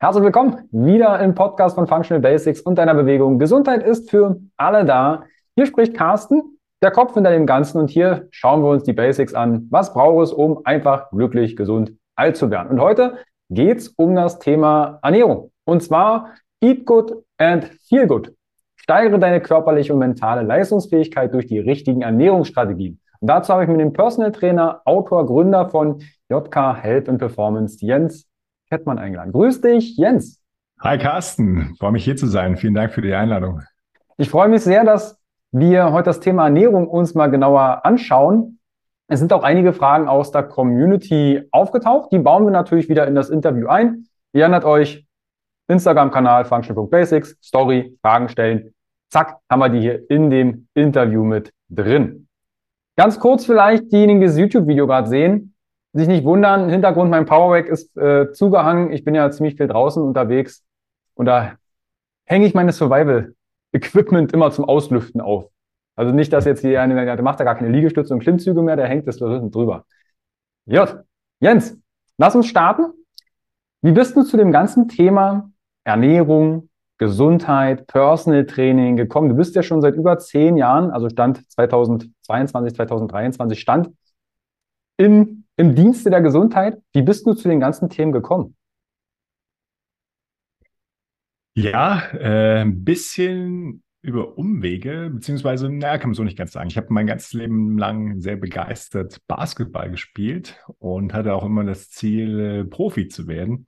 Herzlich willkommen wieder im Podcast von Functional Basics und deiner Bewegung. Gesundheit ist für alle da. Hier spricht Carsten, der Kopf hinter dem Ganzen und hier schauen wir uns die Basics an. Was braucht es, um einfach glücklich, gesund, alt zu werden? Und heute geht es um das Thema Ernährung. Und zwar Eat Good and Feel Good. Steigere deine körperliche und mentale Leistungsfähigkeit durch die richtigen Ernährungsstrategien. Und dazu habe ich mir den Personal Trainer, Autor, Gründer von JK Health and Performance, Jens Kettmann, eingeladen. Grüß dich, Jens. Hi Carsten, freue mich hier zu sein. Vielen Dank für die Einladung. Ich freue mich sehr, dass wir heute das Thema Ernährung uns mal genauer anschauen. Es sind auch einige Fragen aus der Community aufgetaucht. Die bauen wir natürlich wieder in das Interview ein. Ihr erinnert euch, Instagram-Kanal function.basics, Story, Fragen stellen. Zack, haben wir die hier in dem Interview mit drin. Ganz kurz vielleicht diejenigen, die das YouTube-Video gerade sehen, sich nicht wundern, Hintergrund mein Powerwack ist äh, zugehangen. Ich bin ja ziemlich viel draußen unterwegs und da hänge ich meine Survival-Equipment immer zum Auslüften auf. Also nicht, dass jetzt hier eine, der macht da gar keine Liegestütze und Klimmzüge mehr, der hängt das drüber. Jut, Jens, lass uns starten. Wie bist du zu dem ganzen Thema Ernährung, Gesundheit, Personal Training gekommen? Du bist ja schon seit über zehn Jahren, also Stand 2022, 2023, Stand im, im Dienste der Gesundheit. Wie bist du zu den ganzen Themen gekommen? Ja, äh, ein bisschen über Umwege, beziehungsweise, naja, kann man so nicht ganz sagen. Ich habe mein ganzes Leben lang sehr begeistert Basketball gespielt und hatte auch immer das Ziel, äh, Profi zu werden.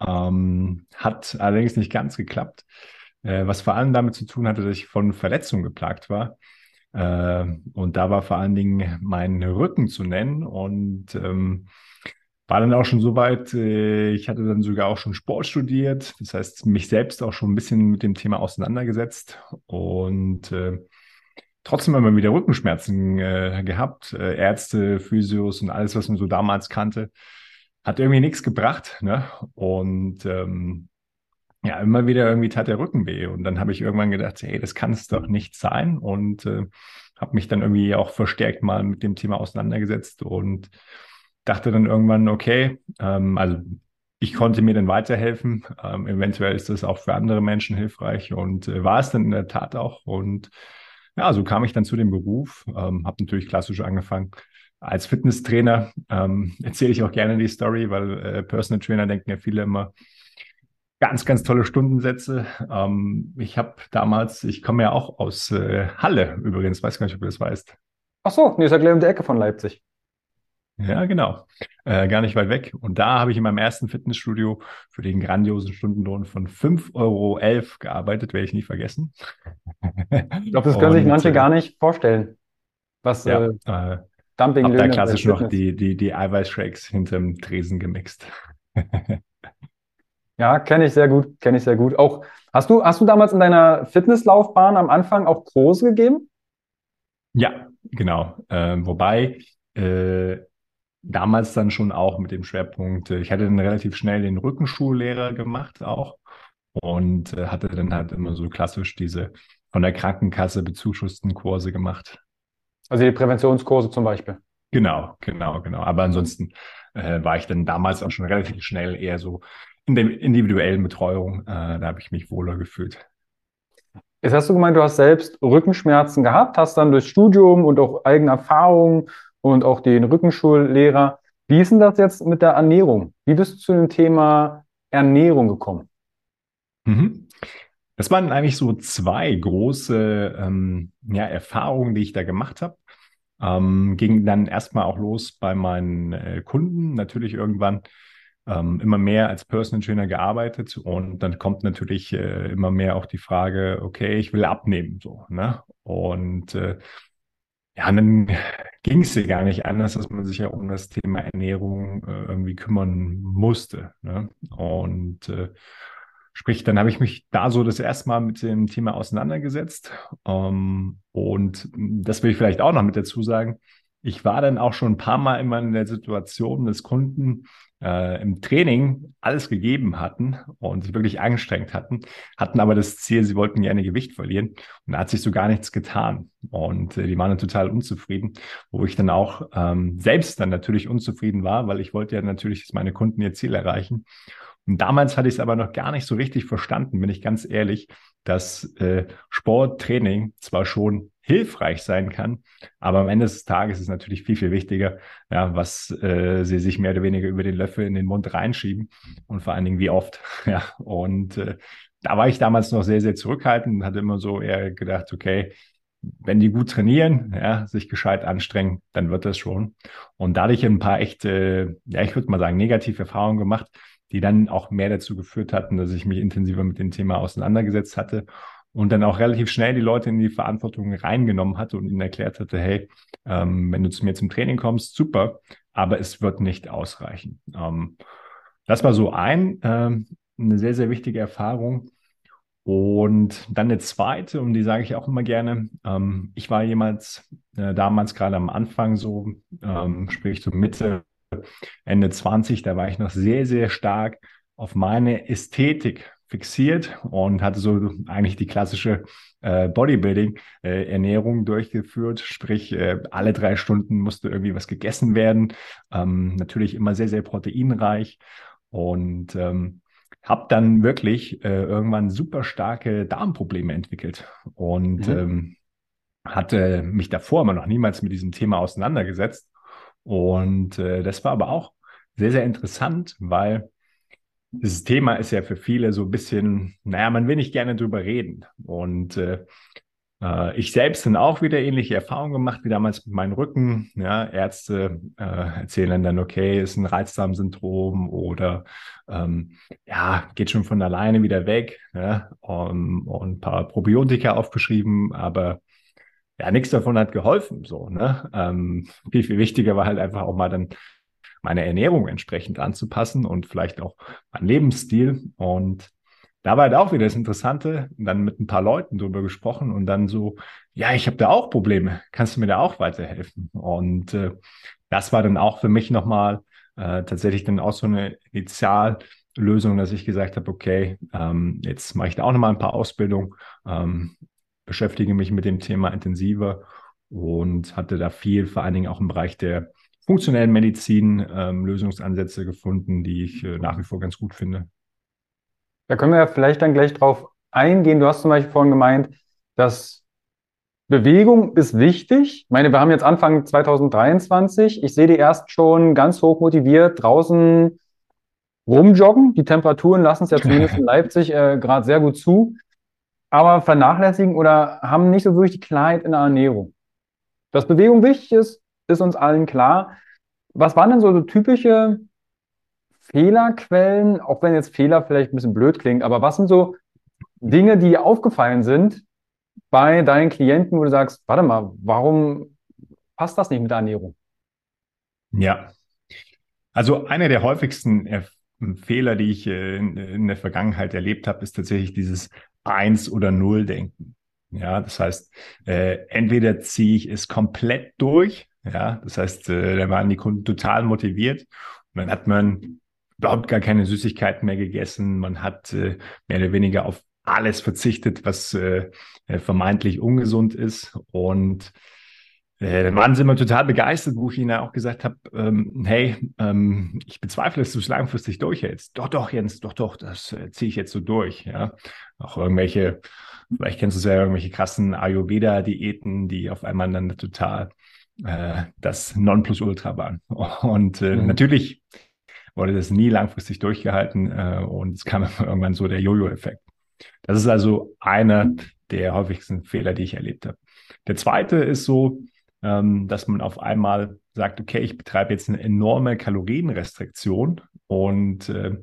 Ähm, hat allerdings nicht ganz geklappt, äh, was vor allem damit zu tun hatte, dass ich von Verletzungen geplagt war. Äh, und da war vor allen Dingen mein Rücken zu nennen und ähm, war dann auch schon so weit, äh, ich hatte dann sogar auch schon Sport studiert, das heißt mich selbst auch schon ein bisschen mit dem Thema auseinandergesetzt und äh, trotzdem immer wieder Rückenschmerzen äh, gehabt, äh, Ärzte, Physios und alles, was man so damals kannte hat irgendwie nichts gebracht. Ne? Und ähm, ja, immer wieder irgendwie tat der Rücken weh. Und dann habe ich irgendwann gedacht, hey, das kann es doch nicht sein. Und äh, habe mich dann irgendwie auch verstärkt mal mit dem Thema auseinandergesetzt und dachte dann irgendwann, okay, ähm, also ich konnte mir dann weiterhelfen. Ähm, eventuell ist das auch für andere Menschen hilfreich und äh, war es dann in der Tat auch. Und ja, so kam ich dann zu dem Beruf, ähm, habe natürlich klassisch angefangen als Fitnesstrainer ähm, erzähle ich auch gerne die Story, weil äh, Personal Trainer denken ja viele immer ganz, ganz tolle Stundensätze. Ähm, ich habe damals, ich komme ja auch aus äh, Halle übrigens, weiß gar nicht, ob du das weißt. Ach so, nee, ist ja gleich um die Ecke von Leipzig. Ja, genau. Äh, gar nicht weit weg. Und da habe ich in meinem ersten Fitnessstudio für den grandiosen Stundenlohn von 5,11 Euro gearbeitet, werde ich nie vergessen. Ich glaube, das können sich manche äh, gar nicht vorstellen. Was, ja, äh, äh Dumping Hab da klassisch noch die, die, die Eiweißshakes hinterm Tresen gemixt. ja, kenne ich sehr gut, kenne ich sehr gut. Auch hast du, hast du damals in deiner Fitnesslaufbahn am Anfang auch Kurse gegeben? Ja, genau. Äh, wobei äh, damals dann schon auch mit dem Schwerpunkt, äh, ich hatte dann relativ schnell den Rückenschullehrer gemacht auch und äh, hatte dann halt immer so klassisch diese von der Krankenkasse bezuschussten Kurse gemacht. Also die Präventionskurse zum Beispiel. Genau, genau, genau. Aber ansonsten äh, war ich dann damals auch schon relativ schnell eher so in der individuellen Betreuung. Äh, da habe ich mich wohler gefühlt. Jetzt hast du gemeint, du hast selbst Rückenschmerzen gehabt, hast dann durch Studium und auch eigene Erfahrungen und auch den Rückenschullehrer. Wie ist denn das jetzt mit der Ernährung? Wie bist du zu dem Thema Ernährung gekommen? Mhm. Das waren eigentlich so zwei große ähm, ja, Erfahrungen, die ich da gemacht habe. Ähm, ging dann erstmal auch los bei meinen äh, Kunden, natürlich irgendwann ähm, immer mehr als Personal Trainer gearbeitet und dann kommt natürlich äh, immer mehr auch die Frage, okay, ich will abnehmen, so, ne? Und äh, ja, dann ging es ja gar nicht anders, dass man sich ja um das Thema Ernährung äh, irgendwie kümmern musste. Ne? Und äh, Sprich, dann habe ich mich da so das erste Mal mit dem Thema auseinandergesetzt. Ähm, und das will ich vielleicht auch noch mit dazu sagen. Ich war dann auch schon ein paar Mal immer in der Situation des Kunden, äh, im Training alles gegeben hatten und sich wirklich angestrengt hatten, hatten aber das Ziel, sie wollten gerne Gewicht verlieren. Und da hat sich so gar nichts getan. Und äh, die waren dann total unzufrieden, wo ich dann auch ähm, selbst dann natürlich unzufrieden war, weil ich wollte ja natürlich, dass meine Kunden ihr Ziel erreichen. Und damals hatte ich es aber noch gar nicht so richtig verstanden, bin ich ganz ehrlich, dass äh, Sporttraining zwar schon hilfreich sein kann, aber am Ende des Tages ist es natürlich viel, viel wichtiger, ja, was äh, sie sich mehr oder weniger über den Löffel in den Mund reinschieben und vor allen Dingen wie oft. Ja, und äh, da war ich damals noch sehr, sehr zurückhaltend und hatte immer so eher gedacht, okay, wenn die gut trainieren, ja, sich gescheit anstrengen, dann wird das schon. Und dadurch ein paar echte, ja, ich würde mal sagen, negative Erfahrungen gemacht, die dann auch mehr dazu geführt hatten, dass ich mich intensiver mit dem Thema auseinandergesetzt hatte und dann auch relativ schnell die Leute in die Verantwortung reingenommen hatte und ihnen erklärt hatte, hey, ähm, wenn du zu mir zum Training kommst, super, aber es wird nicht ausreichen. Ähm, das war so ein, ähm, eine sehr, sehr wichtige Erfahrung. Und dann eine zweite, und die sage ich auch immer gerne. Ähm, ich war jemals äh, damals gerade am Anfang so, ähm, sprich so Mitte Ende 20, da war ich noch sehr, sehr stark auf meine Ästhetik fixiert und hatte so eigentlich die klassische äh, Bodybuilding-Ernährung äh, durchgeführt. Sprich, äh, alle drei Stunden musste irgendwie was gegessen werden. Ähm, natürlich immer sehr, sehr proteinreich. Und ähm, habe dann wirklich äh, irgendwann super starke Darmprobleme entwickelt. Und mhm. ähm, hatte mich davor aber noch niemals mit diesem Thema auseinandergesetzt und äh, das war aber auch sehr, sehr interessant, weil dieses Thema ist ja für viele so ein bisschen, naja, man will nicht gerne drüber reden. Und äh, äh, ich selbst habe auch wieder ähnliche Erfahrungen gemacht wie damals mit meinem Rücken. Ja, Ärzte äh, erzählen dann, okay, ist ein Reizdarmsyndrom oder ähm, ja, geht schon von alleine wieder weg. Ja, und, und ein paar Probiotika aufgeschrieben, aber ja, nichts davon hat geholfen. So, ne? Ähm, viel, viel wichtiger war halt einfach auch mal dann meine Ernährung entsprechend anzupassen und vielleicht auch mein Lebensstil. Und da war halt auch wieder das Interessante, dann mit ein paar Leuten drüber gesprochen und dann so, ja, ich habe da auch Probleme, kannst du mir da auch weiterhelfen? Und äh, das war dann auch für mich nochmal äh, tatsächlich dann auch so eine Initiallösung, dass ich gesagt habe, okay, ähm, jetzt mache ich da auch nochmal ein paar Ausbildungen, ähm, beschäftige mich mit dem Thema intensiver und hatte da viel, vor allen Dingen auch im Bereich der funktionellen Medizin, ähm, Lösungsansätze gefunden, die ich äh, nach wie vor ganz gut finde. Da können wir ja vielleicht dann gleich drauf eingehen. Du hast zum Beispiel vorhin gemeint, dass Bewegung ist wichtig. Ich meine, wir haben jetzt Anfang 2023. Ich sehe die erst schon ganz hoch motiviert draußen rumjoggen. Die Temperaturen lassen es ja zumindest in Leipzig äh, gerade sehr gut zu aber vernachlässigen oder haben nicht so wirklich die Klarheit in der Ernährung. Dass Bewegung wichtig ist, ist uns allen klar. Was waren denn so, so typische Fehlerquellen, auch wenn jetzt Fehler vielleicht ein bisschen blöd klingt, aber was sind so Dinge, die aufgefallen sind bei deinen Klienten, wo du sagst, warte mal, warum passt das nicht mit der Ernährung? Ja, also einer der häufigsten Fehler, die ich äh, in der Vergangenheit erlebt habe, ist tatsächlich dieses Eins- oder Null-Denken. Ja, das heißt, äh, entweder ziehe ich es komplett durch, ja, das heißt, äh, da waren die Kunden total motiviert und dann hat man überhaupt gar keine Süßigkeiten mehr gegessen, man hat äh, mehr oder weniger auf alles verzichtet, was äh, vermeintlich ungesund ist und äh, dann waren sie immer total begeistert, wo ich ihnen auch gesagt habe, ähm, hey, ähm, ich bezweifle, dass du es langfristig durchhältst. Doch, doch, Jens, doch, doch, das ziehe ich jetzt so durch. Ja, auch irgendwelche, vielleicht kennst du es ja, irgendwelche krassen Ayurveda-Diäten, die auf einmal dann total äh, das Nonplusultra waren. Und äh, mhm. natürlich wurde das nie langfristig durchgehalten äh, und es kam irgendwann so der Jojo-Effekt. Das ist also einer der häufigsten Fehler, die ich erlebt habe. Der zweite ist so, ähm, dass man auf einmal sagt, okay, ich betreibe jetzt eine enorme Kalorienrestriktion und äh,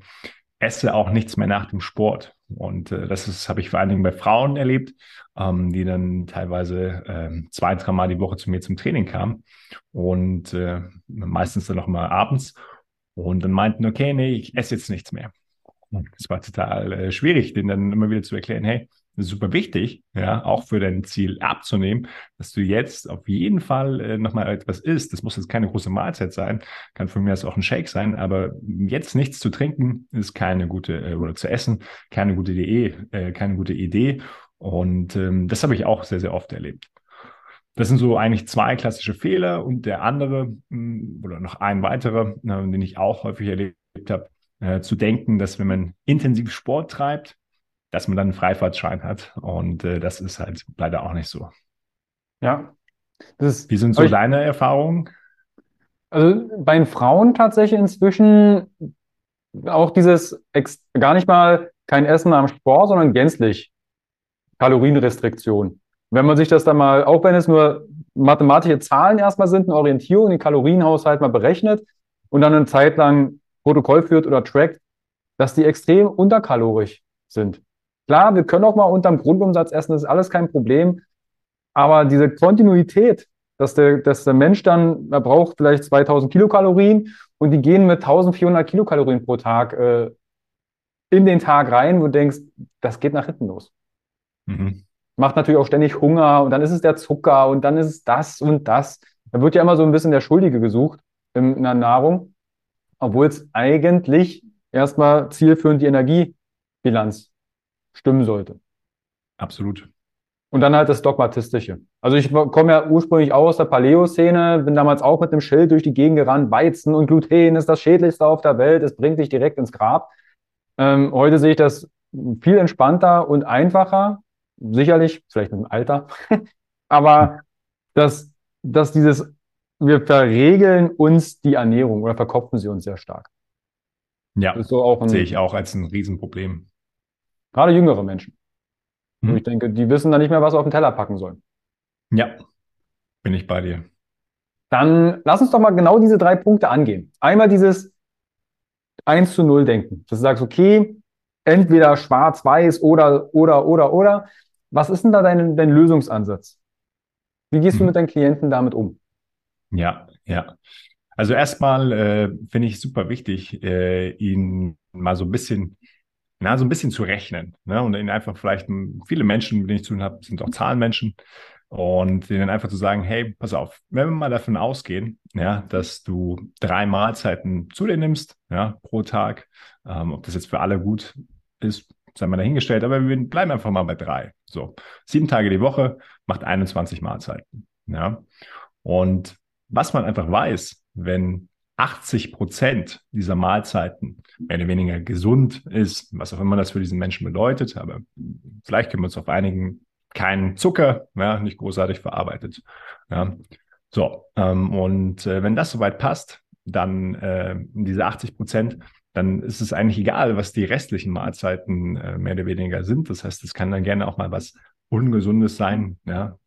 esse auch nichts mehr nach dem Sport. Und äh, das habe ich vor allen Dingen bei Frauen erlebt, ähm, die dann teilweise äh, zwei, dreimal die Woche zu mir zum Training kamen und äh, meistens dann noch mal abends und dann meinten, okay, nee, ich esse jetzt nichts mehr. Das war total äh, schwierig, denen dann immer wieder zu erklären, hey, super wichtig, ja, auch für dein Ziel abzunehmen, dass du jetzt auf jeden Fall äh, nochmal etwas isst. Das muss jetzt keine große Mahlzeit sein, kann von mir aus auch ein Shake sein, aber jetzt nichts zu trinken ist keine gute, äh, oder zu essen, keine gute Idee, äh, keine gute Idee. Und ähm, das habe ich auch sehr, sehr oft erlebt. Das sind so eigentlich zwei klassische Fehler und der andere hm, oder noch ein weiterer, äh, den ich auch häufig erlebt habe, äh, zu denken, dass wenn man intensiv Sport treibt, dass man dann einen Freifahrtschein hat. Und äh, das ist halt leider auch nicht so. Ja. Ist, Wie sind so ich, deine Erfahrungen? Also bei den Frauen tatsächlich inzwischen auch dieses gar nicht mal kein Essen am Sport, sondern gänzlich Kalorienrestriktion. Wenn man sich das dann mal, auch wenn es nur mathematische Zahlen erstmal sind, eine Orientierung, den Kalorienhaushalt mal berechnet und dann eine Zeit lang Protokoll führt oder trackt, dass die extrem unterkalorisch sind. Klar, wir können auch mal unterm Grundumsatz essen, das ist alles kein Problem. Aber diese Kontinuität, dass der, dass der Mensch dann, er braucht vielleicht 2000 Kilokalorien und die gehen mit 1400 Kilokalorien pro Tag äh, in den Tag rein, wo du denkst, das geht nach hinten los. Mhm. Macht natürlich auch ständig Hunger und dann ist es der Zucker und dann ist es das und das. Da wird ja immer so ein bisschen der Schuldige gesucht in, in der Nahrung, obwohl es eigentlich erstmal zielführend die Energiebilanz stimmen sollte. Absolut. Und dann halt das Dogmatistische. Also ich komme ja ursprünglich auch aus der Paleo-Szene, bin damals auch mit einem Schild durch die Gegend gerannt, Weizen und Gluten ist das Schädlichste auf der Welt, es bringt dich direkt ins Grab. Ähm, heute sehe ich das viel entspannter und einfacher, sicherlich, vielleicht mit dem Alter, aber dass, dass dieses, wir verregeln uns die Ernährung oder verkopfen sie uns sehr stark. Ja, so sehe ich auch als ein Riesenproblem. Gerade jüngere Menschen. Hm. Und ich denke, die wissen dann nicht mehr, was sie auf den Teller packen sollen. Ja, bin ich bei dir. Dann lass uns doch mal genau diese drei Punkte angehen. Einmal dieses 1 zu 0 Denken. Dass du sagst, okay, entweder schwarz, weiß oder, oder, oder, oder. Was ist denn da dein, dein Lösungsansatz? Wie gehst hm. du mit deinen Klienten damit um? Ja, ja. Also erstmal äh, finde ich super wichtig, äh, ihn mal so ein bisschen na, so ein bisschen zu rechnen. Ne? Und ihnen einfach vielleicht, viele Menschen, mit denen ich zu tun habe, sind auch Zahlenmenschen. Und denen einfach zu sagen, hey, pass auf, wenn wir mal davon ausgehen, ja, dass du drei Mahlzeiten zu dir nimmst, ja, pro Tag, ähm, ob das jetzt für alle gut ist, sei mal dahingestellt, aber wir bleiben einfach mal bei drei. So, sieben Tage die Woche macht 21 Mahlzeiten, ja. Und was man einfach weiß, wenn 80 Prozent dieser Mahlzeiten mehr oder weniger gesund ist, was auch immer das für diesen Menschen bedeutet. Aber vielleicht können wir uns auf einigen keinen Zucker, ja, nicht großartig verarbeitet. Ja. So, ähm, und äh, wenn das soweit passt, dann äh, diese 80 Prozent, dann ist es eigentlich egal, was die restlichen Mahlzeiten äh, mehr oder weniger sind. Das heißt, es kann dann gerne auch mal was Ungesundes sein, ja,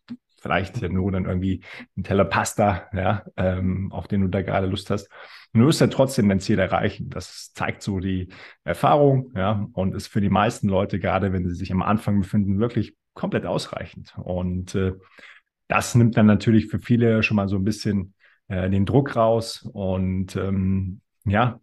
vielleicht ja nur dann irgendwie ein Teller Pasta, ja, ähm, auf den du da gerade Lust hast. Und du wirst ja trotzdem dein Ziel erreichen. Das zeigt so die Erfahrung, ja, und ist für die meisten Leute, gerade wenn sie sich am Anfang befinden, wirklich komplett ausreichend. Und äh, das nimmt dann natürlich für viele schon mal so ein bisschen äh, den Druck raus. Und ähm, ja,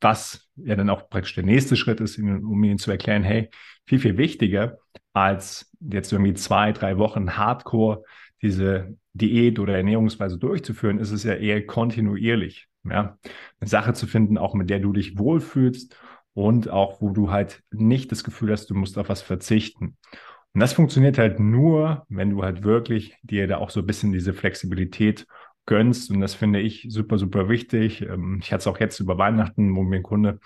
was ja dann auch praktisch der nächste Schritt ist, um ihnen zu erklären, hey, viel, viel wichtiger als jetzt irgendwie zwei, drei Wochen Hardcore diese Diät oder Ernährungsweise durchzuführen, ist es ja eher kontinuierlich. Ja? Eine Sache zu finden, auch mit der du dich wohlfühlst und auch wo du halt nicht das Gefühl hast, du musst auf was verzichten. Und das funktioniert halt nur, wenn du halt wirklich dir da auch so ein bisschen diese Flexibilität gönnst. Und das finde ich super, super wichtig. Ähm, ich hatte es auch jetzt über Weihnachten, wo mir ein Kunde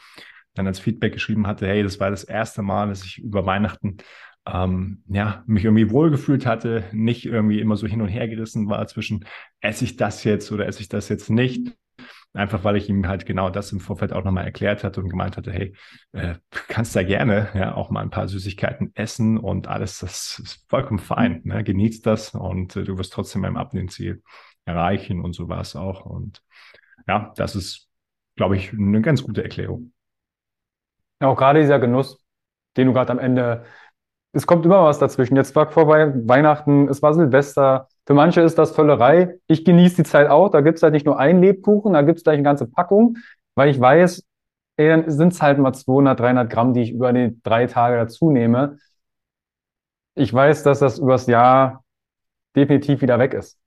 dann als Feedback geschrieben hatte, hey, das war das erste Mal, dass ich über Weihnachten ähm, ja, mich irgendwie wohlgefühlt hatte, nicht irgendwie immer so hin und her gerissen war zwischen, esse ich das jetzt oder esse ich das jetzt nicht. Einfach weil ich ihm halt genau das im Vorfeld auch nochmal erklärt hatte und gemeint hatte, hey, äh, kannst da gerne ja auch mal ein paar Süßigkeiten essen und alles, das ist vollkommen fein. Ne? Genießt das und äh, du wirst trotzdem beim Abnehmziel erreichen und so war es auch. Und ja, das ist, glaube ich, eine ganz gute Erklärung. Ja, auch gerade dieser Genuss, den du gerade am Ende, es kommt immer was dazwischen. Jetzt war vor Weihnachten, es war Silvester. Für manche ist das Völlerei. Ich genieße die Zeit auch. Da gibt es halt nicht nur einen Lebkuchen, da gibt es gleich eine ganze Packung, weil ich weiß, ey, dann sind es halt mal 200, 300 Gramm, die ich über die drei Tage dazu nehme. Ich weiß, dass das übers Jahr definitiv wieder weg ist.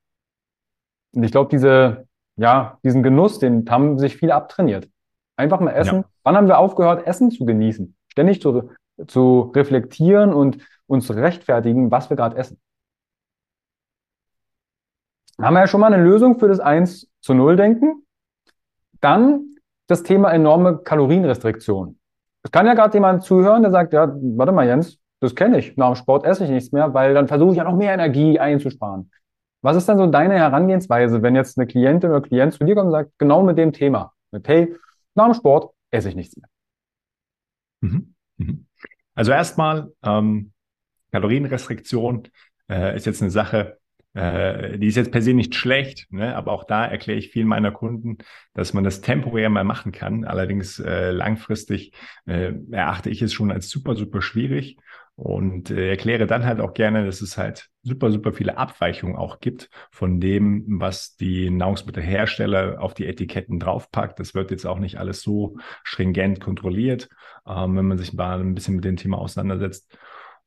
Und ich glaube, diese, ja, diesen Genuss, den haben sich viele abtrainiert. Einfach mal essen. Ja. Wann haben wir aufgehört, Essen zu genießen? Ständig zu, zu reflektieren und uns rechtfertigen, was wir gerade essen. Haben wir ja schon mal eine Lösung für das 1 zu 0 Denken. Dann das Thema enorme Kalorienrestriktion. Es kann ja gerade jemand zuhören, der sagt, ja, warte mal, Jens, das kenne ich. Nach dem Sport esse ich nichts mehr, weil dann versuche ich ja noch mehr Energie einzusparen. Was ist dann so deine Herangehensweise, wenn jetzt eine Klientin oder Klient zu dir kommt und sagt, genau mit dem Thema, mit hey, nach dem Sport esse ich nichts mehr? Mhm. Mhm. Also erstmal, ähm, Kalorienrestriktion äh, ist jetzt eine Sache, äh, die ist jetzt per se nicht schlecht, ne? aber auch da erkläre ich vielen meiner Kunden, dass man das temporär mal machen kann. Allerdings äh, langfristig äh, erachte ich es schon als super, super schwierig und äh, erkläre dann halt auch gerne, dass es halt super, super viele Abweichungen auch gibt von dem, was die Nahrungsmittelhersteller auf die Etiketten draufpackt. Das wird jetzt auch nicht alles so stringent kontrolliert, ähm, wenn man sich mal ein bisschen mit dem Thema auseinandersetzt.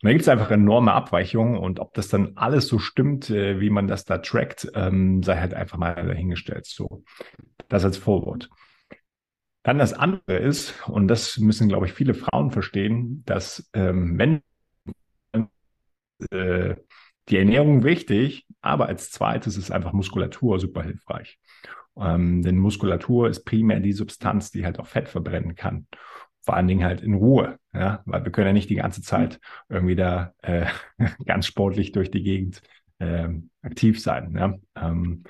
Und da gibt es einfach enorme Abweichungen und ob das dann alles so stimmt, äh, wie man das da trackt, ähm, sei halt einfach mal dahingestellt. So, das als Vorwort. Dann das andere ist, und das müssen, glaube ich, viele Frauen verstehen, dass ähm, wenn äh, die Ernährung wichtig, aber als zweites ist einfach Muskulatur super hilfreich. Ähm, denn Muskulatur ist primär die Substanz, die halt auch Fett verbrennen kann vor allen Dingen halt in Ruhe, ja, weil wir können ja nicht die ganze Zeit irgendwie da äh, ganz sportlich durch die Gegend äh, aktiv sein. Ja. Ähm,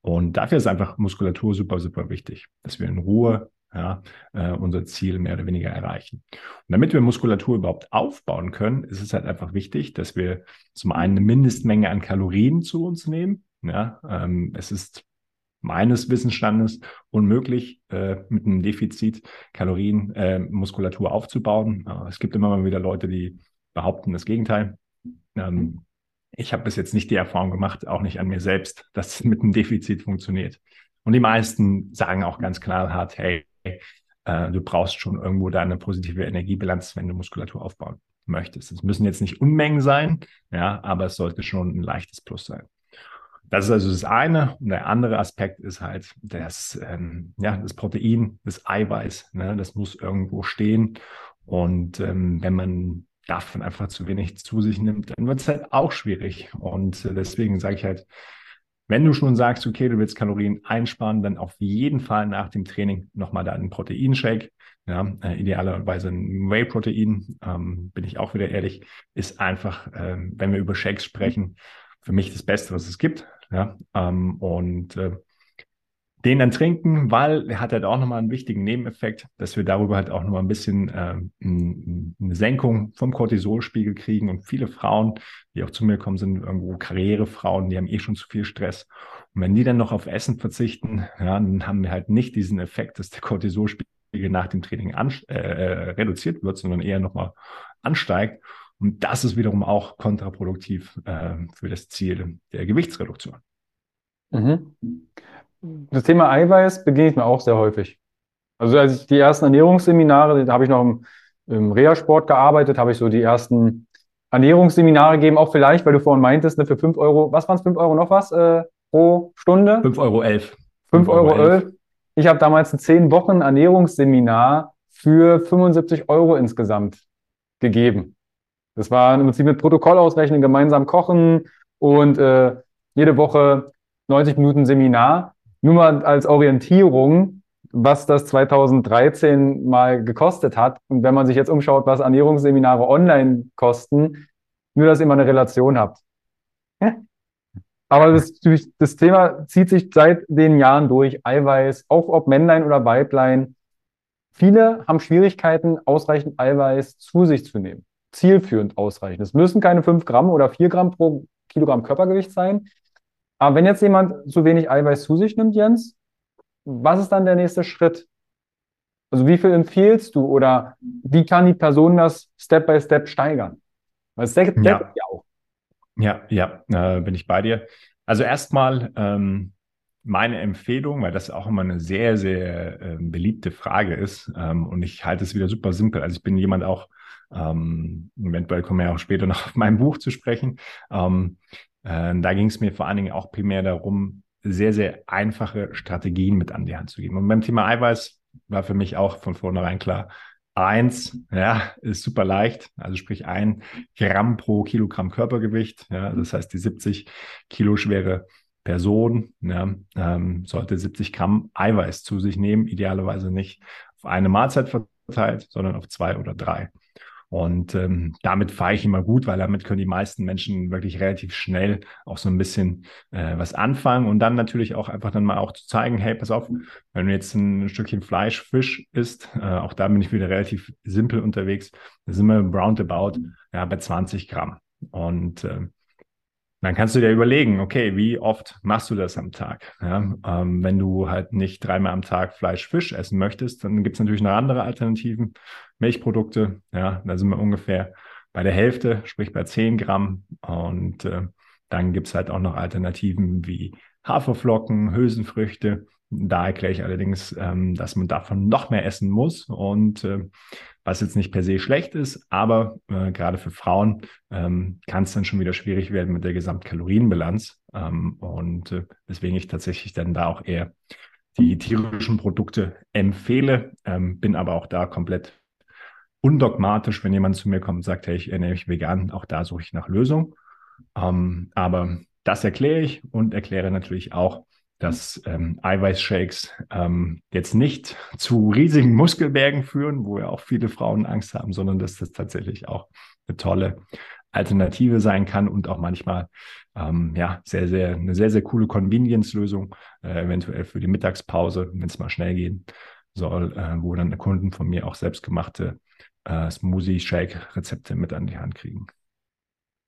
und dafür ist einfach Muskulatur super, super wichtig, dass wir in Ruhe ja, äh, unser Ziel mehr oder weniger erreichen. Und damit wir Muskulatur überhaupt aufbauen können, ist es halt einfach wichtig, dass wir zum einen eine Mindestmenge an Kalorien zu uns nehmen. Ja, ähm, es ist meines Wissensstandes unmöglich, äh, mit einem Defizit Kalorien, äh, Muskulatur aufzubauen. Äh, es gibt immer mal wieder Leute, die behaupten das Gegenteil. Ähm, ich habe bis jetzt nicht die Erfahrung gemacht, auch nicht an mir selbst, dass es mit einem Defizit funktioniert. Und die meisten sagen auch ganz klar hart, hey, äh, du brauchst schon irgendwo da eine positive Energiebilanz, wenn du Muskulatur aufbauen möchtest. Es müssen jetzt nicht Unmengen sein, ja, aber es sollte schon ein leichtes Plus sein. Das ist also das eine. Und der andere Aspekt ist halt das, ähm, ja, das Protein, das Eiweiß. Ne? Das muss irgendwo stehen. Und ähm, wenn man davon einfach zu wenig zu sich nimmt, dann wird es halt auch schwierig. Und äh, deswegen sage ich halt, wenn du schon sagst, okay, du willst Kalorien einsparen, dann auf jeden Fall nach dem Training nochmal da einen Proteinshake. Ja, äh, idealerweise ein Whey-Protein, ähm, bin ich auch wieder ehrlich, ist einfach, ähm, wenn wir über Shakes sprechen, für mich das Beste, was es gibt. Ja, ähm, und äh, den dann trinken, weil er hat halt auch nochmal einen wichtigen Nebeneffekt, dass wir darüber halt auch nochmal ein bisschen äh, eine Senkung vom Cortisolspiegel kriegen. Und viele Frauen, die auch zu mir kommen, sind irgendwo Karrierefrauen, die haben eh schon zu viel Stress. Und wenn die dann noch auf Essen verzichten, ja, dann haben wir halt nicht diesen Effekt, dass der Cortisolspiegel nach dem Training an, äh, äh, reduziert wird, sondern eher nochmal ansteigt. Und das ist wiederum auch kontraproduktiv äh, für das Ziel der Gewichtsreduktion. Mhm. Das Thema Eiweiß begegnet mir auch sehr häufig. Also als ich die ersten Ernährungsseminare, da habe ich noch im, im Reha-Sport gearbeitet, habe ich so die ersten Ernährungsseminare gegeben, auch vielleicht, weil du vorhin meintest, ne, für 5 Euro, was waren es, 5 Euro noch was äh, pro Stunde? 5,11 Euro. 11. 5,11 Euro. 11. Ich habe damals ein 10 Wochen Ernährungsseminar für 75 Euro insgesamt gegeben. Das war im Prinzip mit Protokoll ausrechnen, gemeinsam kochen und äh, jede Woche 90 Minuten Seminar. Nur mal als Orientierung, was das 2013 mal gekostet hat. Und wenn man sich jetzt umschaut, was Ernährungsseminare online kosten, nur, dass ihr mal eine Relation habt. Aber das, das Thema zieht sich seit den Jahren durch. Eiweiß, auch ob Männlein oder Weiblein. Viele haben Schwierigkeiten, ausreichend Eiweiß zu sich zu nehmen zielführend ausreichen. Es müssen keine 5 Gramm oder 4 Gramm pro Kilogramm Körpergewicht sein. Aber wenn jetzt jemand zu wenig Eiweiß zu sich nimmt, Jens, was ist dann der nächste Schritt? Also wie viel empfiehlst du oder wie kann die Person das Step by Step steigern? Weil es deckt ja. ja auch. Ja, ja, äh, bin ich bei dir. Also erstmal ähm, meine Empfehlung, weil das auch immer eine sehr, sehr äh, beliebte Frage ist ähm, und ich halte es wieder super simpel. Also ich bin jemand auch, Ähm, eventuell kommen wir auch später noch auf mein Buch zu sprechen. Ähm, äh, da ging es mir vor allen Dingen auch primär darum, sehr, sehr einfache Strategien mit an die Hand zu geben. Und beim Thema Eiweiß war für mich auch von vornherein klar, eins, ja, ist super leicht, also sprich ein Gramm pro Kilogramm Körpergewicht, ja, das heißt die 70 Kilo schwere Person ja, ähm, sollte 70 Gramm Eiweiß zu sich nehmen, idealerweise nicht auf eine Mahlzeit verteilt, sondern auf zwei oder drei. Und ähm, damit fahre ich immer gut, weil damit können die meisten Menschen wirklich relativ schnell auch so ein bisschen äh, was anfangen und dann natürlich auch einfach dann mal auch zu zeigen, hey, pass auf, wenn du jetzt ein Stückchen Fleisch, Fisch isst, äh, auch da bin ich wieder relativ simpel unterwegs, da sind wir roundabout ja, bei 20 Gramm. Und äh, dann kannst du dir überlegen, okay, wie oft machst du das am Tag? Ja, ähm, wenn du halt nicht dreimal am Tag Fleisch, Fisch essen möchtest, dann gibt es natürlich noch andere Alternativen, Milchprodukte. Ja, da sind wir ungefähr bei der Hälfte, sprich bei 10 Gramm. Und äh, dann gibt es halt auch noch Alternativen wie Haferflocken, Hülsenfrüchte. Da erkläre ich allerdings, ähm, dass man davon noch mehr essen muss und äh, was jetzt nicht per se schlecht ist, aber äh, gerade für Frauen ähm, kann es dann schon wieder schwierig werden mit der Gesamtkalorienbilanz ähm, und äh, deswegen ich tatsächlich dann da auch eher die tierischen Produkte empfehle, ähm, bin aber auch da komplett undogmatisch, wenn jemand zu mir kommt und sagt, hey, ich ernähre mich vegan, auch da suche ich nach Lösung. Ähm, aber das erkläre ich und erkläre natürlich auch, dass ähm, Eiweißshakes ähm, jetzt nicht zu riesigen Muskelbergen führen, wo ja auch viele Frauen Angst haben, sondern dass das tatsächlich auch eine tolle Alternative sein kann und auch manchmal ähm, ja sehr, sehr, eine sehr, sehr coole Convenience-Lösung, äh, eventuell für die Mittagspause, wenn es mal schnell gehen soll, äh, wo dann Kunden von mir auch selbstgemachte äh, Smoothie-Shake-Rezepte mit an die Hand kriegen.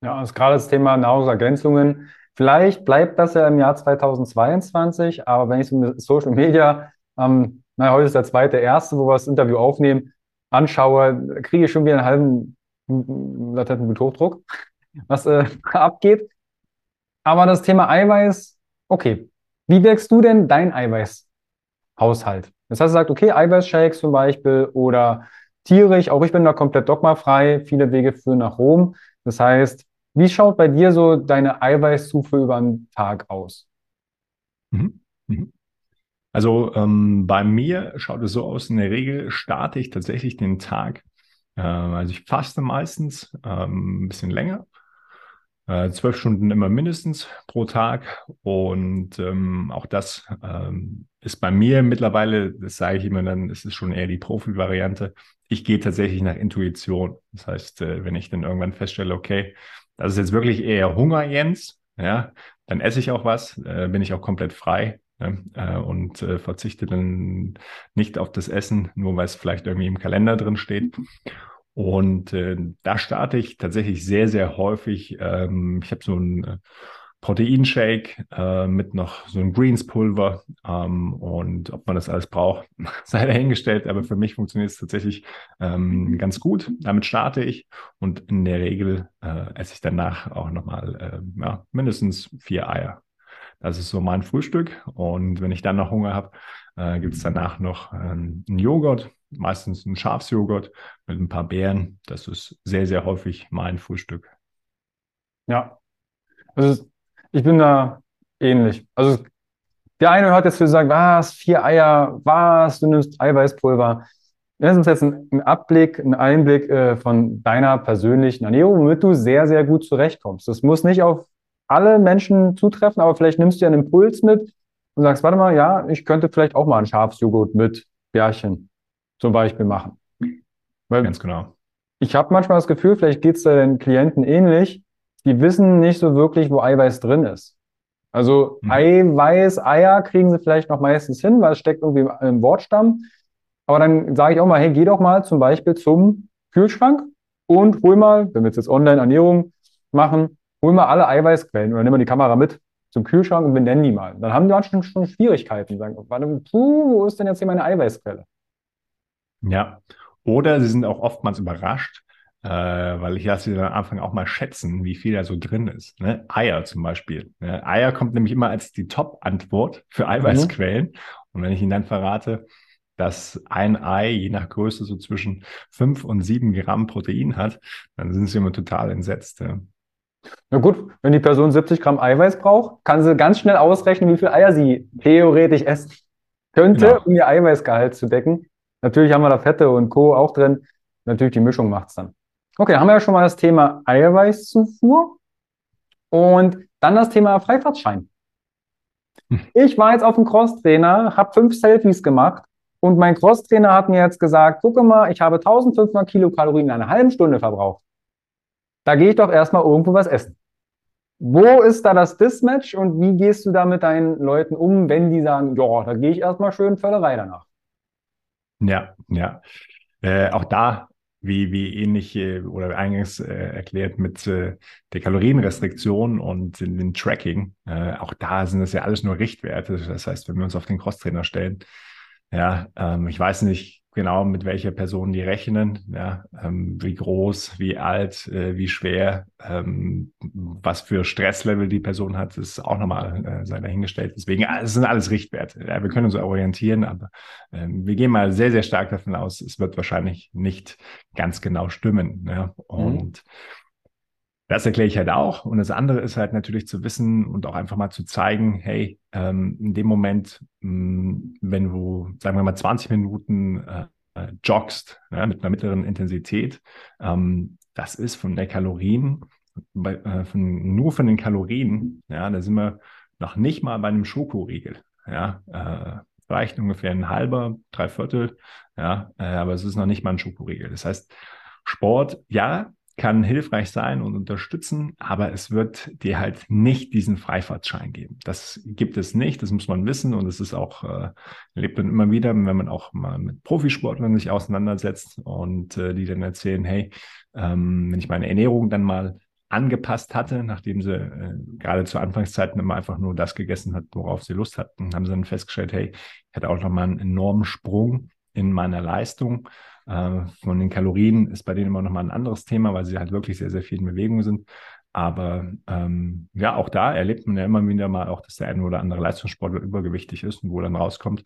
Ja, das ist gerade das Thema Nahrungsergänzungen Vielleicht bleibt das ja im Jahr 2022, aber wenn ich so mit Social Media, ähm, na, heute ist der zweite, erste, wo wir das Interview aufnehmen, anschaue, kriege ich schon wieder einen halben latenten Bluthochdruck, was äh, abgeht. Aber das Thema Eiweiß, okay. Wie wirkst du denn dein Eiweißhaushalt? Das heißt, du sagst, okay, Eiweißshakes zum Beispiel oder tierisch, auch ich bin da komplett dogmafrei, viele Wege führen nach Rom. Das heißt, wie schaut bei dir so deine Eiweißzufuhr über den Tag aus? Mhm. Mhm. Also ähm, bei mir schaut es so aus, in der Regel starte ich tatsächlich den Tag. Äh, also ich faste meistens ähm, ein bisschen länger, äh, zwölf Stunden immer mindestens pro Tag. Und ähm, auch das ähm, ist bei mir mittlerweile, das sage ich immer dann, es ist schon eher die Profi-Variante. Ich gehe tatsächlich nach Intuition. Das heißt, äh, wenn ich dann irgendwann feststelle, okay, das ist jetzt wirklich eher Hunger, Jens, ja, dann esse ich auch was, äh, bin ich auch komplett frei ne, äh, und äh, verzichte dann nicht auf das Essen, nur weil es vielleicht irgendwie im Kalender drin steht. Und äh, da starte ich tatsächlich sehr, sehr häufig. Ähm, ich habe so ein äh, Proteinshake äh, mit noch so einem Greenspulver ähm, und ob man das alles braucht, sei dahingestellt, aber für mich funktioniert es tatsächlich ähm, ganz gut. Damit starte ich und in der Regel äh, esse ich danach auch nochmal äh, ja, mindestens vier Eier. Das ist so mein Frühstück und wenn ich dann noch Hunger habe, äh, gibt es danach noch ähm, einen Joghurt, meistens einen Schafsjoghurt mit ein paar Beeren. Das ist sehr, sehr häufig mein Frühstück. Ja, also ich bin da ähnlich. Also der eine hört jetzt für sagen, was, vier Eier, was, du nimmst Eiweißpulver. Das ist uns jetzt ein, Abblick, ein Einblick äh, von deiner persönlichen Ernährung, womit du sehr, sehr gut zurechtkommst. Das muss nicht auf alle Menschen zutreffen, aber vielleicht nimmst du ja einen Impuls mit und sagst, warte mal, ja, ich könnte vielleicht auch mal einen Schafsjoghurt mit Bärchen zum Beispiel machen. Weil Ganz genau. Ich habe manchmal das Gefühl, vielleicht geht es den Klienten ähnlich, die wissen nicht so wirklich, wo Eiweiß drin ist. Also mhm. Eiweiß, Eier kriegen sie vielleicht noch meistens hin, weil es steckt irgendwie im Wortstamm. Aber dann sage ich auch mal, hey, geh doch mal zum Beispiel zum Kühlschrank und hol mal, wenn wir jetzt, jetzt Online-Ernährung machen, hol mal alle Eiweißquellen oder nimm mal die Kamera mit zum Kühlschrank und benennen die mal. Dann haben die manchmal schon Schwierigkeiten. Sagen, warte, puh, wo ist denn jetzt hier meine Eiweißquelle? Ja. Oder sie sind auch oftmals überrascht, äh, weil ich lasse sie dann am Anfang auch mal schätzen, wie viel da so drin ist. Ne? Eier zum Beispiel. Ne? Eier kommt nämlich immer als die Top-Antwort für Eiweißquellen. Mhm. Und wenn ich ihnen dann verrate, dass ein Ei je nach Größe so zwischen fünf und sieben Gramm Protein hat, dann sind sie immer total entsetzt. Ja. Na gut, wenn die Person 70 Gramm Eiweiß braucht, kann sie ganz schnell ausrechnen, wie viel Eier sie theoretisch essen könnte, genau. um ihr Eiweißgehalt zu decken. Natürlich haben wir da Fette und Co. auch drin. Natürlich die Mischung macht es dann. Okay, dann haben wir ja schon mal das Thema Eiweißzufuhr und dann das Thema Freifahrtschein. Hm. Ich war jetzt auf dem Crosstrainer, habe fünf Selfies gemacht und mein Crosstrainer hat mir jetzt gesagt, gucke mal, ich habe 1500 Kilokalorien in einer halben Stunde verbraucht. Da gehe ich doch erstmal irgendwo was essen. Wo ist da das Dismatch und wie gehst du da mit deinen Leuten um, wenn die sagen, ja, da gehe ich erstmal schön Völlerei danach? Ja, ja. Äh, auch da, wie, wie ähnlich äh, oder eingangs äh, erklärt mit äh, der Kalorienrestriktion und dem Tracking, äh, auch da sind das ja alles nur Richtwerte. Das heißt, wenn wir uns auf den Crosstrainer stellen, ja, ähm, ich weiß nicht, genau, mit welcher Person die rechnen, ja, ähm, wie groß, wie alt, äh, wie schwer, ähm, was für Stresslevel die Person hat, ist auch nochmal äh, sei dahingestellt. Deswegen, äh, es sind alles Richtwerte. Ja, wir können uns orientieren, aber ähm, wir gehen mal sehr, sehr stark davon aus, es wird wahrscheinlich nicht ganz genau stimmen. Ja, und mhm. Das erkläre ich halt auch. Und das andere ist halt natürlich zu wissen und auch einfach mal zu zeigen, hey, ähm, in dem Moment, mh, hm, wenn du, sagen wir mal, 20 Minuten äh, äh, joggst ja, mit einer mittleren Intensität, ähm, das ist von der Kalorien, bei, äh, von, nur von den Kalorien, ja, da sind wir noch nicht mal bei einem Schokoriegel. Ja, äh, vielleicht ungefähr ein halber, drei Viertel, ja, äh, aber es ist noch nicht mal ein Schokoriegel. Das heißt, Sport, ja, kann hilfreich sein und unterstützen, aber es wird dir halt nicht diesen Freifahrtschein geben. Das gibt es nicht, das muss man wissen und es ist auch, äh, lebt dann immer wieder, wenn man auch mal mit Profisportlern sich auseinandersetzt und äh, die dann erzählen, hey, ähm, wenn ich meine Ernährung dann mal angepasst hatte, nachdem sie äh, gerade zu Anfangszeiten immer einfach nur das gegessen hat, worauf sie Lust hatten, haben sie dann festgestellt, hey, ich hatte auch nochmal einen enormen Sprung in meiner Leistung von den Kalorien ist bei denen immer nochmal ein anderes Thema, weil sie halt wirklich sehr, sehr viel in Bewegung sind. Aber ähm, ja, auch da erlebt man ja immer wieder mal auch, dass der eine oder andere Leistungssportler übergewichtig ist und wo dann rauskommt,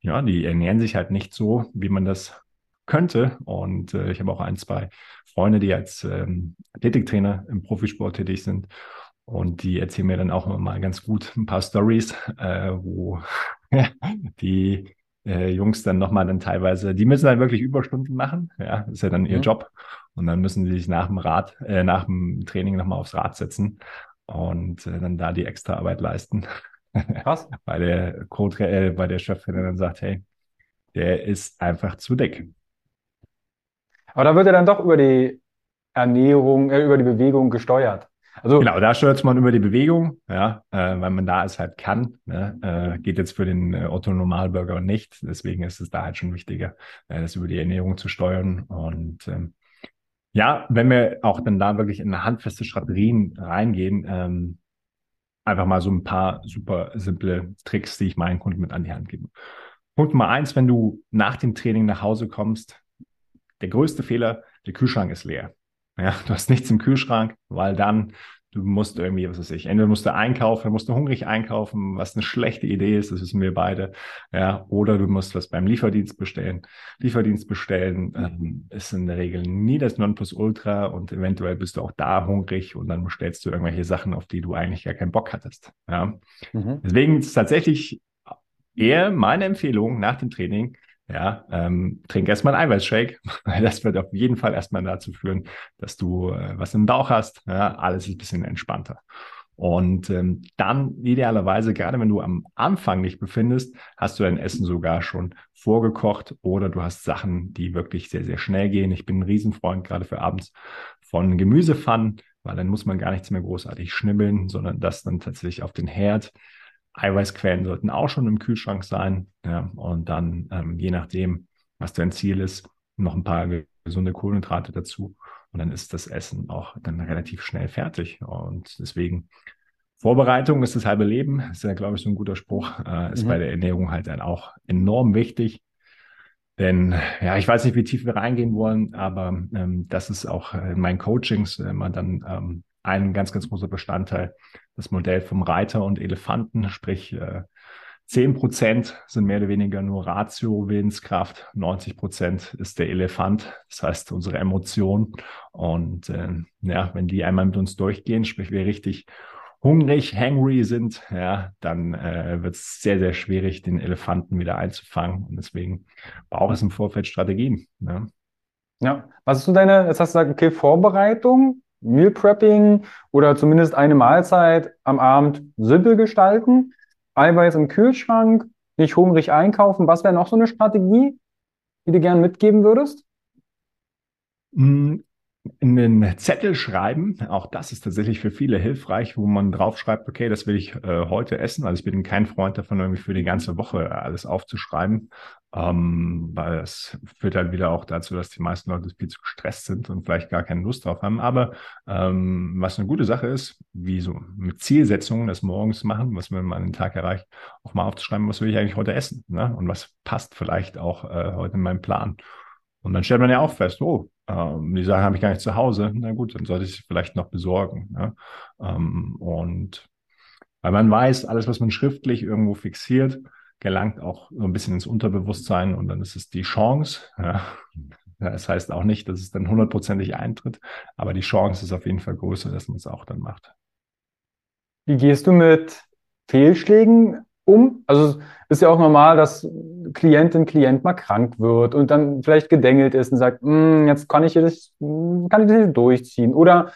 ja, die ernähren sich halt nicht so, wie man das könnte. Und äh, ich habe auch ein, zwei Freunde, die als ähm, Athletiktrainer im Profisport tätig sind. Und die erzählen mir dann auch immer mal ganz gut ein paar Stories, äh, wo die äh, Jungs dann nochmal dann teilweise, die müssen dann wirklich Überstunden machen, ja, ist ja dann ihr mhm. Job. Und dann müssen sie sich nach dem Rad, äh, nach dem Training nochmal aufs Rad setzen und äh, dann da die extra Arbeit leisten. Krass. weil der Co äh, bei der Chefin dann sagt, hey, der ist einfach zu dick. Aber da wird er dann doch über die Ernährung, äh, über die Bewegung gesteuert. Also, genau, da steuert man über die Bewegung, ja, äh, weil man da es halt kann. Ne? Äh, geht jetzt für den äh, Otto Normalbürger nicht. Deswegen ist es da halt schon wichtiger, äh, das über die Ernährung zu steuern. Und ähm, ja, wenn wir auch dann da wirklich in handfeste Strategien reingehen, ähm, einfach mal so ein paar super simple Tricks, die ich meinen Kunden mit an die Hand gebe. Punkt Nummer eins, wenn du nach dem Training nach Hause kommst, der größte Fehler, der Kühlschrank ist leer. Ja, du hast nichts im Kühlschrank, weil dann du musst irgendwie, was weiß ich, entweder musst du einkaufen, musst du hungrig einkaufen, was eine schlechte Idee ist, das wissen wir beide. Ja, oder du musst was beim Lieferdienst bestellen. Lieferdienst bestellen ähm, ist in der Regel nie das Nonplusultra und eventuell bist du auch da hungrig und dann bestellst du irgendwelche Sachen, auf die du eigentlich gar keinen Bock hattest. Ja. Mhm. Deswegen ist es tatsächlich eher meine Empfehlung nach dem Training, ja, ähm, trink erstmal einen Eiweißshake, weil das wird auf jeden Fall erstmal dazu führen, dass du äh, was im Bauch hast. Ja, alles ist ein bisschen entspannter. Und ähm, dann idealerweise, gerade wenn du am Anfang dich befindest, hast du dein Essen sogar schon vorgekocht oder du hast Sachen, die wirklich sehr, sehr schnell gehen. Ich bin ein Riesenfreund gerade für abends von Gemüsepfannen, weil dann muss man gar nichts mehr großartig schnibbeln, sondern das dann tatsächlich auf den Herd Eiweißquellen sollten auch schon im Kühlschrank sein. Ja, und dann, ähm, je nachdem, was dein Ziel ist, noch ein paar gesunde Kohlenhydrate dazu. Und dann ist das Essen auch dann relativ schnell fertig. Und deswegen, Vorbereitung ist das halbe Leben. Ist ja, glaube ich, so ein guter Spruch. Äh, ist mhm. bei der Ernährung halt dann auch enorm wichtig. Denn, ja, ich weiß nicht, wie tief wir reingehen wollen, aber ähm, das ist auch in meinen Coachings immer dann ähm, ein ganz, ganz großer Bestandteil, das Modell vom Reiter und Elefanten, sprich äh, 10 Prozent sind mehr oder weniger nur Ratio, Willenskraft. 90 Prozent ist der Elefant, das heißt unsere Emotionen. Und äh, ja, wenn die einmal mit uns durchgehen, sprich wir richtig hungrig, hangry sind, ja, dann äh, wird es sehr, sehr schwierig, den Elefanten wieder einzufangen. Und deswegen braucht es im Vorfeld Strategien. Ja. ja, was ist so deine, jetzt hast du gesagt, okay, Vorbereitung, Meal Prepping oder zumindest eine Mahlzeit am Abend simpel gestalten, Eiweiß im Kühlschrank, nicht hungrig einkaufen. Was wäre noch so eine Strategie, die du gern mitgeben würdest? Einen Zettel schreiben, auch das ist tatsächlich für viele hilfreich, wo man draufschreibt, okay, das will ich äh, heute essen. Also ich bin kein Freund davon, irgendwie für die ganze Woche alles aufzuschreiben, ähm, weil es führt dann wieder auch dazu, dass die meisten Leute viel zu gestresst sind und vielleicht gar keine Lust drauf haben. Aber ähm, was eine gute Sache ist, wie so mit Zielsetzungen das morgens machen, was man mal den Tag erreicht, auch mal aufzuschreiben, was will ich eigentlich heute essen ne? und was passt vielleicht auch äh, heute in meinen Plan. Und dann stellt man ja auch fest, oh, ähm, die Sachen habe ich gar nicht zu Hause. Na gut, dann sollte ich sie vielleicht noch besorgen. Ja? Ähm, und weil man weiß, alles, was man schriftlich irgendwo fixiert, gelangt auch so ein bisschen ins Unterbewusstsein und dann ist es die Chance. Ja? Das heißt auch nicht, dass es dann hundertprozentig eintritt, aber die Chance ist auf jeden Fall größer, dass man es auch dann macht. Wie gehst du mit Fehlschlägen um? Also ist ja auch normal, dass Klientin, Klient mal krank wird und dann vielleicht gedengelt ist und sagt, hm, jetzt kann ich das, kann ich das durchziehen. Oder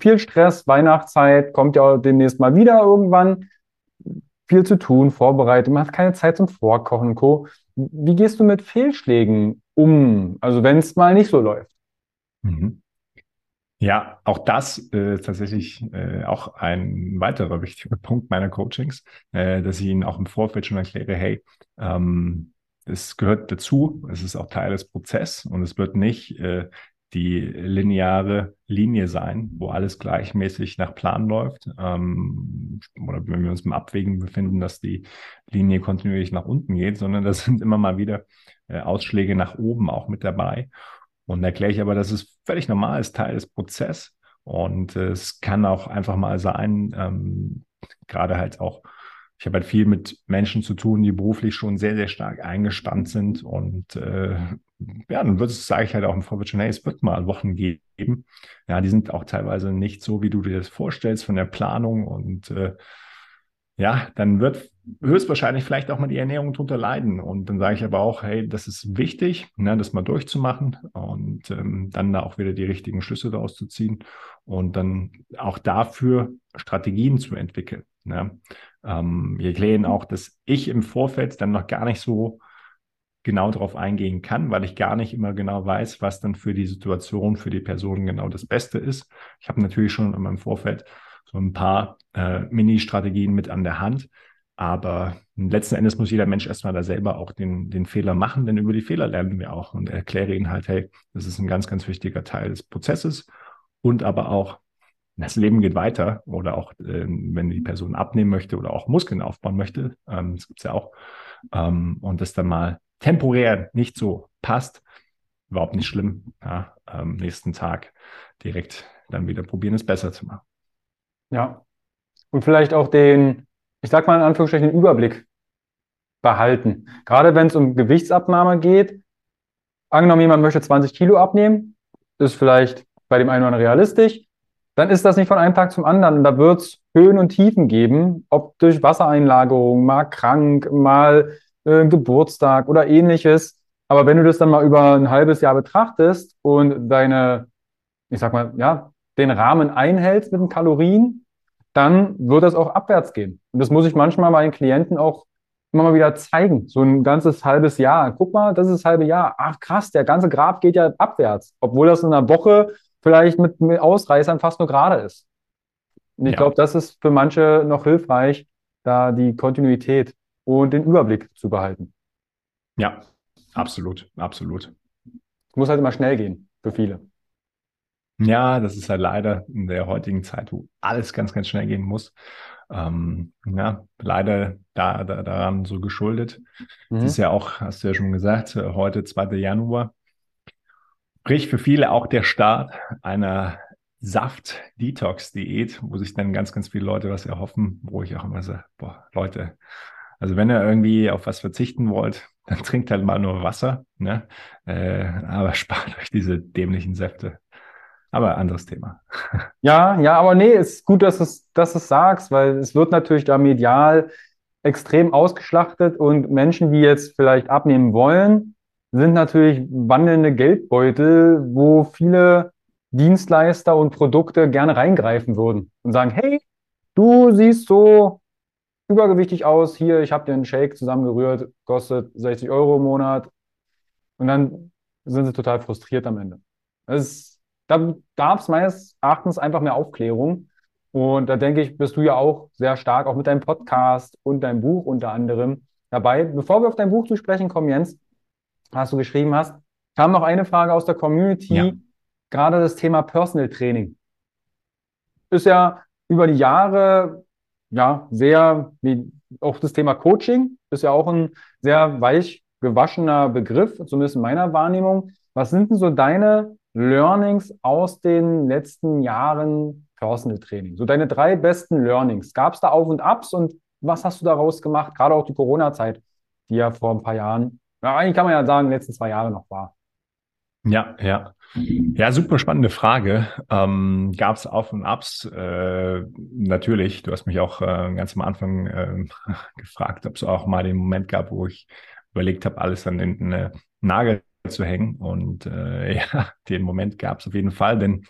viel Stress, Weihnachtszeit, kommt ja demnächst mal wieder irgendwann. Viel zu tun, vorbereitet, man hat keine Zeit zum Vorkochen Co. Wie gehst du mit Fehlschlägen um? Also wenn es mal nicht so läuft? Mhm. Ja, auch das äh, ist tatsächlich äh, auch ein weiterer wichtiger Punkt meiner Coachings, äh, dass ich Ihnen auch im Vorfeld schon erkläre, hey, ähm, es gehört dazu, es ist auch Teil des Prozesses und es wird nicht äh, die lineare Linie sein, wo alles gleichmäßig nach Plan läuft. Ähm, oder wenn wir uns im Abwägen befinden, dass die Linie kontinuierlich nach unten geht, sondern da sind immer mal wieder äh, Ausschläge nach oben auch mit dabei. Und erkläre ich aber, das ist völlig normal, ist Teil des Prozesses. Und äh, es kann auch einfach mal sein, ähm, gerade halt auch, ich habe halt viel mit Menschen zu tun, die beruflich schon sehr, sehr stark eingespannt sind. Und äh, ja, dann wird es, sage ich halt auch im Vorbild schon, hey, es wird mal Wochen geben. Ja, die sind auch teilweise nicht so, wie du dir das vorstellst von der Planung. Und äh, ja, dann wird höchstwahrscheinlich vielleicht auch mal die Ernährung drunter leiden. Und dann sage ich aber auch, hey, das ist wichtig, ne, das mal durchzumachen und ähm, dann da auch wieder die richtigen Schlüsse daraus zu ziehen und dann auch dafür Strategien zu entwickeln. Ne. Ähm, wir erklären auch, dass ich im Vorfeld dann noch gar nicht so genau darauf eingehen kann, weil ich gar nicht immer genau weiß, was dann für die Situation, für die Person genau das Beste ist. Ich habe natürlich schon in meinem Vorfeld so ein paar äh, Mini-Strategien mit an der Hand, aber letzten Endes muss jeder Mensch erstmal da selber auch den, den Fehler machen, denn über die Fehler lernen wir auch und erkläre ihnen halt, hey, das ist ein ganz, ganz wichtiger Teil des Prozesses und aber auch, das Leben geht weiter oder auch, äh, wenn die Person abnehmen möchte oder auch Muskeln aufbauen möchte, ähm, das gibt's ja auch, ähm, und das dann mal temporär nicht so passt, überhaupt nicht schlimm, ja, am nächsten Tag direkt dann wieder probieren, es besser zu machen. Ja. Und vielleicht auch den ich sag mal in Anführungsstrichen, den Überblick behalten. Gerade wenn es um Gewichtsabnahme geht. Angenommen, jemand möchte 20 Kilo abnehmen, ist vielleicht bei dem einen oder anderen realistisch. Dann ist das nicht von einem Tag zum anderen. Da wird es Höhen und Tiefen geben, ob durch Wassereinlagerung, mal krank, mal äh, Geburtstag oder ähnliches. Aber wenn du das dann mal über ein halbes Jahr betrachtest und deine, ich sag mal, ja, den Rahmen einhältst mit den Kalorien, dann wird das auch abwärts gehen. Und das muss ich manchmal meinen Klienten auch immer mal wieder zeigen. So ein ganzes halbes Jahr. Guck mal, das ist das halbe Jahr. Ach krass, der ganze Grab geht ja abwärts. Obwohl das in einer Woche vielleicht mit, mit Ausreißern fast nur gerade ist. Und ich ja. glaube, das ist für manche noch hilfreich, da die Kontinuität und den Überblick zu behalten. Ja, absolut, absolut. Es muss halt immer schnell gehen für viele. Ja, das ist halt leider in der heutigen Zeit, wo alles ganz, ganz schnell gehen muss. Ähm, ja, leider da, da, daran so geschuldet. Mhm. Das ist ja auch, hast du ja schon gesagt, äh, heute 2. Januar. Sprich für viele auch der Start einer Saft-Detox-Diät, wo sich dann ganz, ganz viele Leute was erhoffen, wo ich auch immer sage, boah, Leute, Also wenn ihr irgendwie auf was verzichten wollt, dann trinkt halt mal nur Wasser, ne? Äh, aber spart euch diese dämlichen Säfte. Aber anderes Thema. Ja, ja, aber nee, ist gut, dass du es, dass du es sagst, weil es wird natürlich da medial extrem ausgeschlachtet und Menschen, die jetzt vielleicht abnehmen wollen, sind natürlich wandelnde Geldbeutel, wo viele Dienstleister und Produkte gerne reingreifen würden und sagen, hey, du siehst so übergewichtig aus, hier, ich habe dir einen Shake zusammengerührt, kostet 60 Euro im Monat. Und dann sind sie total frustriert am Ende. Das ist da gab es meines Erachtens einfach mehr Aufklärung. Und da denke ich, bist du ja auch sehr stark, auch mit deinem Podcast und deinem Buch unter anderem dabei. Bevor wir auf dein Buch zu sprechen kommen, Jens, was du geschrieben hast, kam noch eine Frage aus der Community, ja. gerade das Thema Personal Training. Ist ja über die Jahre ja sehr, wie auch das Thema Coaching ist ja auch ein sehr weich gewaschener Begriff, zumindest in meiner Wahrnehmung. Was sind denn so deine Learnings aus den letzten Jahren Personal Training? So deine drei besten Learnings. Gab es da Auf und Abs und was hast du daraus gemacht? Gerade auch die Corona-Zeit, die ja vor ein paar Jahren, ja, eigentlich kann man ja sagen, letzten zwei Jahre noch war. Ja, ja. Ja, super spannende Frage. Ähm, Gab es Auf und Abs? Äh, natürlich. Du hast mich auch äh, ganz am Anfang äh, gefragt, ob es auch mal den Moment gab, wo ich überlegt habe, alles an den äh, Nagel zu hängen. Und äh, ja, den Moment gab es auf jeden Fall, denn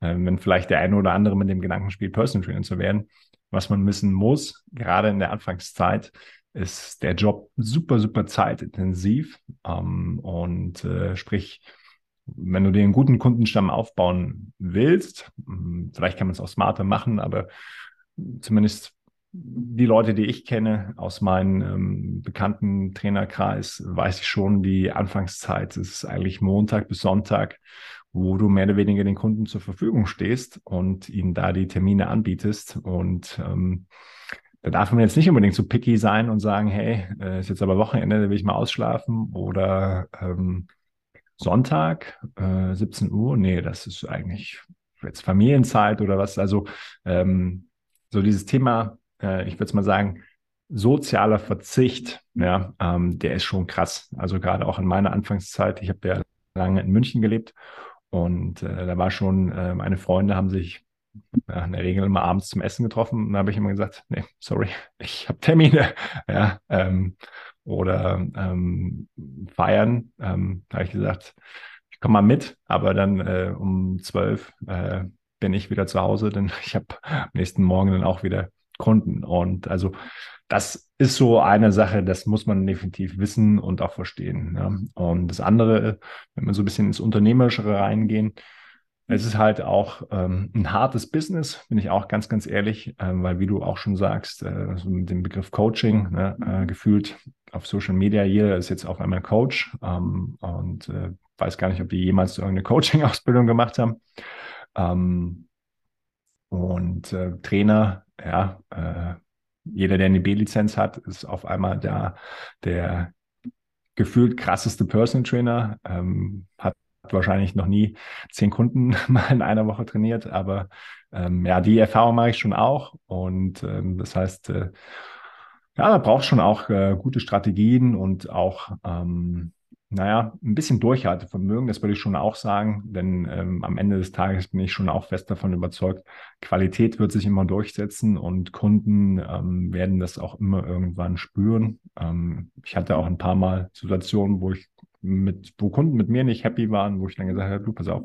äh, wenn vielleicht der eine oder andere mit dem Gedanken spielt, Personal Trainer zu werden, was man wissen muss, gerade in der Anfangszeit, ist der Job super, super zeitintensiv. Ähm, und äh, sprich, wenn du dir einen guten Kundenstamm aufbauen willst, hm, vielleicht kann man es auch smarter machen, aber zumindest die Leute, die ich kenne aus meinem ähm, bekannten Trainerkreis, weiß ich schon, die Anfangszeit ist eigentlich Montag bis Sonntag, wo du mehr oder weniger den Kunden zur Verfügung stehst und ihnen da die Termine anbietest. Und ähm, da darf man jetzt nicht unbedingt so picky sein und sagen, hey, äh, ist jetzt aber Wochenende, da will ich mal ausschlafen oder ähm, Sonntag, äh, 17 Uhr. Nee, das ist eigentlich jetzt Familienzeit oder was. Also ähm, so dieses Thema äh, ich würde es mal sagen, sozialer Verzicht, ja, ähm, der ist schon krass. Also gerade auch in meiner Anfangszeit, ich habe ja lange in München gelebt und äh, da war schon, äh, meine Freunde haben sich ja, in der Regel immer abends zum Essen getroffen und da habe ich immer gesagt, nee, sorry, ich habe Termine, ja, ähm, oder ähm, feiern, ähm, habe ich gesagt, ich komme mal mit, aber dann äh, um zwölf äh, bin ich wieder zu Hause, denn ich habe am nächsten Morgen dann auch wieder Kunden. Und also das ist so eine Sache, das muss man definitiv wissen und auch verstehen. Ja. Und das andere, wenn wir so ein bisschen ins Unternehmerischere reingehen, es ist halt auch ähm, ein hartes Business, bin ich auch ganz, ganz ehrlich, äh, weil wie du auch schon sagst, äh, so mit dem Begriff Coaching, ne, äh, gefühlt auf Social Media, jeder ist jetzt auf einmal Coach ähm, und äh, weiß gar nicht, ob die jemals irgendeine Coaching-Ausbildung gemacht haben. Ähm, und äh, Trainer ja, äh, jeder, der eine B-Lizenz hat, ist auf einmal der, der gefühlt krasseste Personal Trainer, ähm, hat wahrscheinlich noch nie zehn Kunden mal in einer Woche trainiert, aber ähm, ja, die Erfahrung mache ich schon auch und ähm, das heißt, äh, ja, da braucht schon auch äh, gute Strategien und auch ähm, naja, ein bisschen Durchhaltevermögen, das würde ich schon auch sagen, denn ähm, am Ende des Tages bin ich schon auch fest davon überzeugt, Qualität wird sich immer durchsetzen und Kunden ähm, werden das auch immer irgendwann spüren. Ähm, ich hatte auch ein paar Mal Situationen, wo ich mit, wo Kunden mit mir nicht happy waren, wo ich dann gesagt habe, du, pass auf,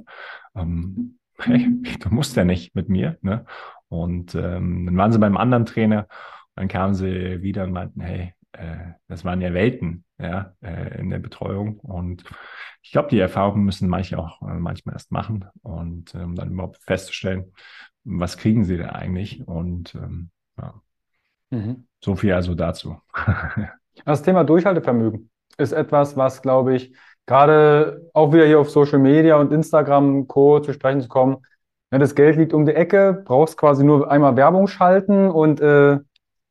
ähm, hey, du musst ja nicht mit mir, ne? Und ähm, dann waren sie beim anderen Trainer, dann kamen sie wieder und meinten, hey, das waren ja Welten ja, äh, in der Betreuung. Und ich glaube, die Erfahrungen müssen manche auch äh, manchmal erst machen und ähm, dann überhaupt festzustellen, was kriegen sie denn eigentlich? Und ähm, ja. Mhm. so viel also dazu. das Thema Durchhaltevermögen ist etwas, was, glaube ich, gerade auch wieder hier auf Social Media und Instagram Co. zu sprechen zu kommen. Ja, das Geld liegt um die Ecke, brauchst quasi nur einmal Werbung schalten und äh,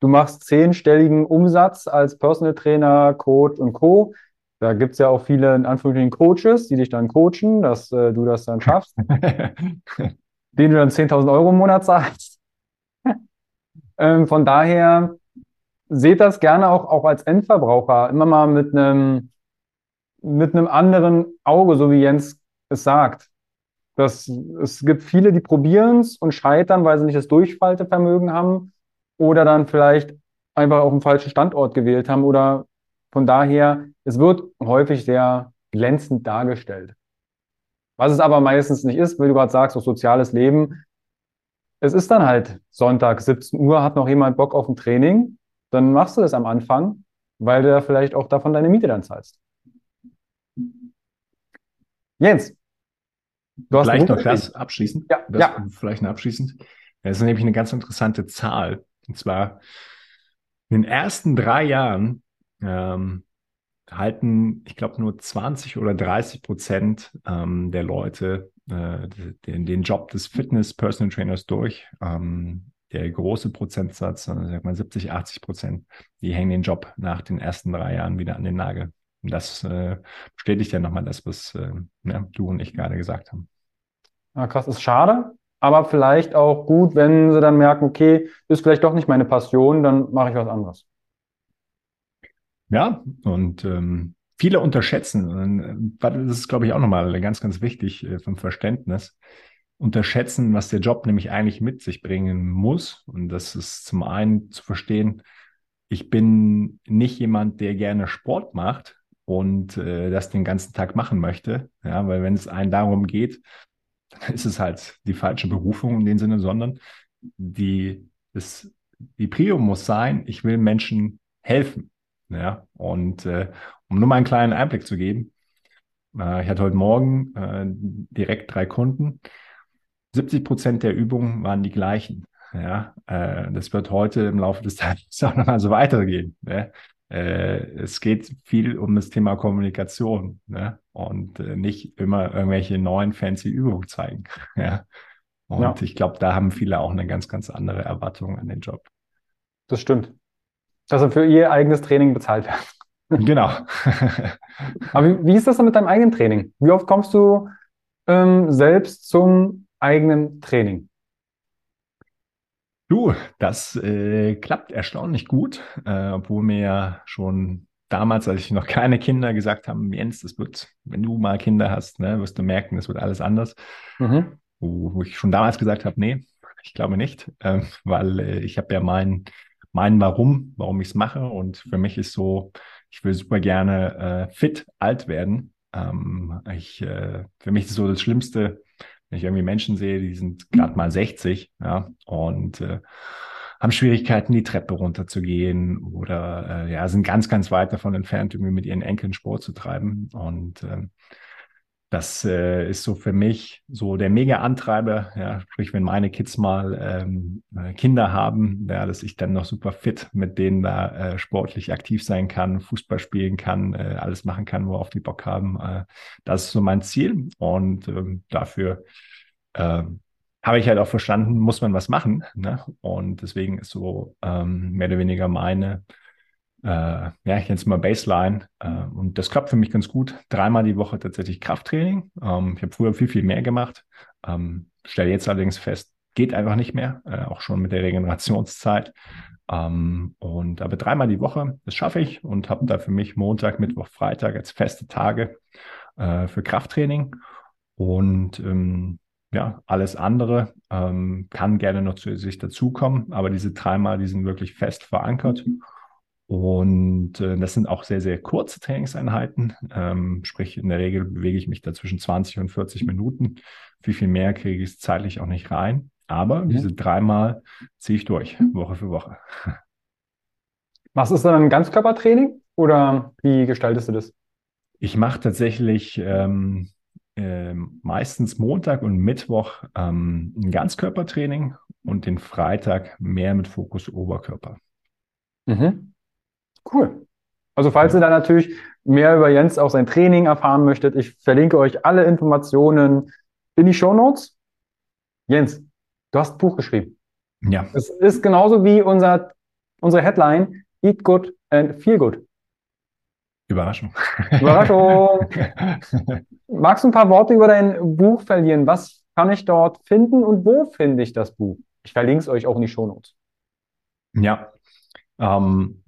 du machst zehnstelligen Umsatz als Personal Trainer, Coach und Co. Da gibt es ja auch viele, in Anführungsstrichen, Coaches, die dich dann coachen, dass äh, du das dann schaffst, denen du dann 10.000 Euro im Monat zahlst. ähm, von daher seht das gerne auch, auch als Endverbraucher immer mal mit einem, mit einem anderen Auge, so wie Jens es sagt. Das, es gibt viele, die probieren es und scheitern, weil sie nicht das Durchhaltevermögen haben oder dann vielleicht einfach auf den falschen Standort gewählt haben oder von daher, es wird häufig sehr glänzend dargestellt. Was es aber meistens nicht ist, wie du gerade sagst, auch soziales Leben. Es ist dann halt Sonntag, 17 Uhr, hat noch jemand Bock auf ein Training, dann machst du das am Anfang, weil du ja vielleicht auch davon deine Miete dann zahlst. Jens, du hast vielleicht noch das abschließend. Ja, das ja. Vielleicht noch abschließend. Das ist nämlich eine ganz interessante Zahl. Und zwar in den ersten drei Jahren ähm, halten, ich glaube, nur 20 oder 30 Prozent ähm, der Leute äh, den, den Job des Fitness-Personal Trainers durch. Ähm, der große Prozentsatz, also sag mal 70, 80 Prozent, die hängen den Job nach den ersten drei Jahren wieder an den Nagel. Und das äh, bestätigt ja nochmal das, was äh, ja, du und ich gerade gesagt haben. Ja, krass, ist schade, aber vielleicht auch gut, wenn sie dann merken, okay, ist vielleicht doch nicht meine Passion, dann mache ich was anderes. Ja, und ähm, viele unterschätzen, das ist, glaube ich, auch nochmal ganz, ganz wichtig äh, vom Verständnis, unterschätzen, was der Job nämlich eigentlich mit sich bringen muss. Und das ist zum einen zu verstehen, ich bin nicht jemand, der gerne Sport macht und äh, das den ganzen Tag machen möchte. Ja, weil wenn es einen darum geht, dann ist es halt die falsche Berufung in dem Sinne, sondern die, das, die Prio muss sein, ich will Menschen helfen. Ja, und äh, um nur mal einen kleinen Einblick zu geben, äh, ich hatte heute Morgen äh, direkt drei Kunden. 70 Prozent der Übungen waren die gleichen. Ja, äh, das wird heute im Laufe des Tages auch nochmal so weitergehen. Ne? Äh, es geht viel um das Thema Kommunikation ne? und äh, nicht immer irgendwelche neuen fancy Übungen zeigen. Ja? Und ja. ich glaube, da haben viele auch eine ganz, ganz andere Erwartung an den Job. Das stimmt dass er für ihr eigenes Training bezahlt wird. Genau. Aber wie, wie, ist das dann mit deinem eigenen Training? Wie oft kommst du ähm, selbst zum eigenen Training? Du, das äh, klappt erstaunlich gut, äh, obwohl mir ja schon damals, als ich noch keine Kinder gesagt haben, Jens, das wird, wenn du mal Kinder hast, ne, wirst du merken, das wird alles anders. Mhm. Wo, wo, ich schon damals gesagt habe, nee, ich glaube nicht, äh, weil äh, ich habe ja meinen mein Warum, warum ich es mache. Und für mich ist so, ich will super gerne äh, fit alt werden. Ähm, ich, äh, für mich ist so das Schlimmste, wenn ich irgendwie Menschen sehe, die sind gerade mal 60, ja, und äh, haben Schwierigkeiten, die Treppe runterzugehen oder äh, ja, sind ganz, ganz weit davon entfernt, irgendwie mit ihren Enkeln Sport zu treiben. Und ähm, das äh, ist so für mich so der Mega-Antreiber, ja, sprich, wenn meine Kids mal ähm, äh, Kinder haben, ja, dass ich dann noch super fit mit denen da äh, sportlich aktiv sein kann, Fußball spielen kann, äh, alles machen kann, worauf die Bock haben. Äh, das ist so mein Ziel und ähm, dafür äh, habe ich halt auch verstanden, muss man was machen. Ne? Und deswegen ist so ähm, mehr oder weniger meine äh, ja, ich nenne es mal Baseline. Äh, und das klappt für mich ganz gut. Dreimal die Woche tatsächlich Krafttraining. Ähm, ich habe früher viel, viel mehr gemacht. Ähm, stelle jetzt allerdings fest, geht einfach nicht mehr, äh, auch schon mit der Regenerationszeit. Ähm, und aber dreimal die Woche, das schaffe ich und habe da für mich Montag, Mittwoch, Freitag als feste Tage äh, für Krafttraining. Und ähm, ja, alles andere ähm, kann gerne noch zu sich dazukommen, aber diese dreimal, die sind wirklich fest verankert. Und äh, das sind auch sehr, sehr kurze Trainingseinheiten. Ähm, sprich, in der Regel bewege ich mich da zwischen 20 und 40 Minuten. Viel, viel mehr kriege ich es zeitlich auch nicht rein. Aber mhm. diese dreimal ziehe ich durch, Woche für Woche. Was ist dann ein Ganzkörpertraining oder wie gestaltest du das? Ich mache tatsächlich ähm, äh, meistens Montag und Mittwoch ähm, ein Ganzkörpertraining und den Freitag mehr mit Fokus Oberkörper. Mhm. Cool. Also falls ihr da natürlich mehr über Jens auch sein Training erfahren möchtet, ich verlinke euch alle Informationen in die Show Notes. Jens, du hast ein Buch geschrieben. Ja. Es ist genauso wie unser, unsere Headline Eat Good and Feel Good. Überraschung. Überraschung. Magst du ein paar Worte über dein Buch verlieren? Was kann ich dort finden und wo finde ich das Buch? Ich verlinke es euch auch in die Show Notes. Ja, Ähm,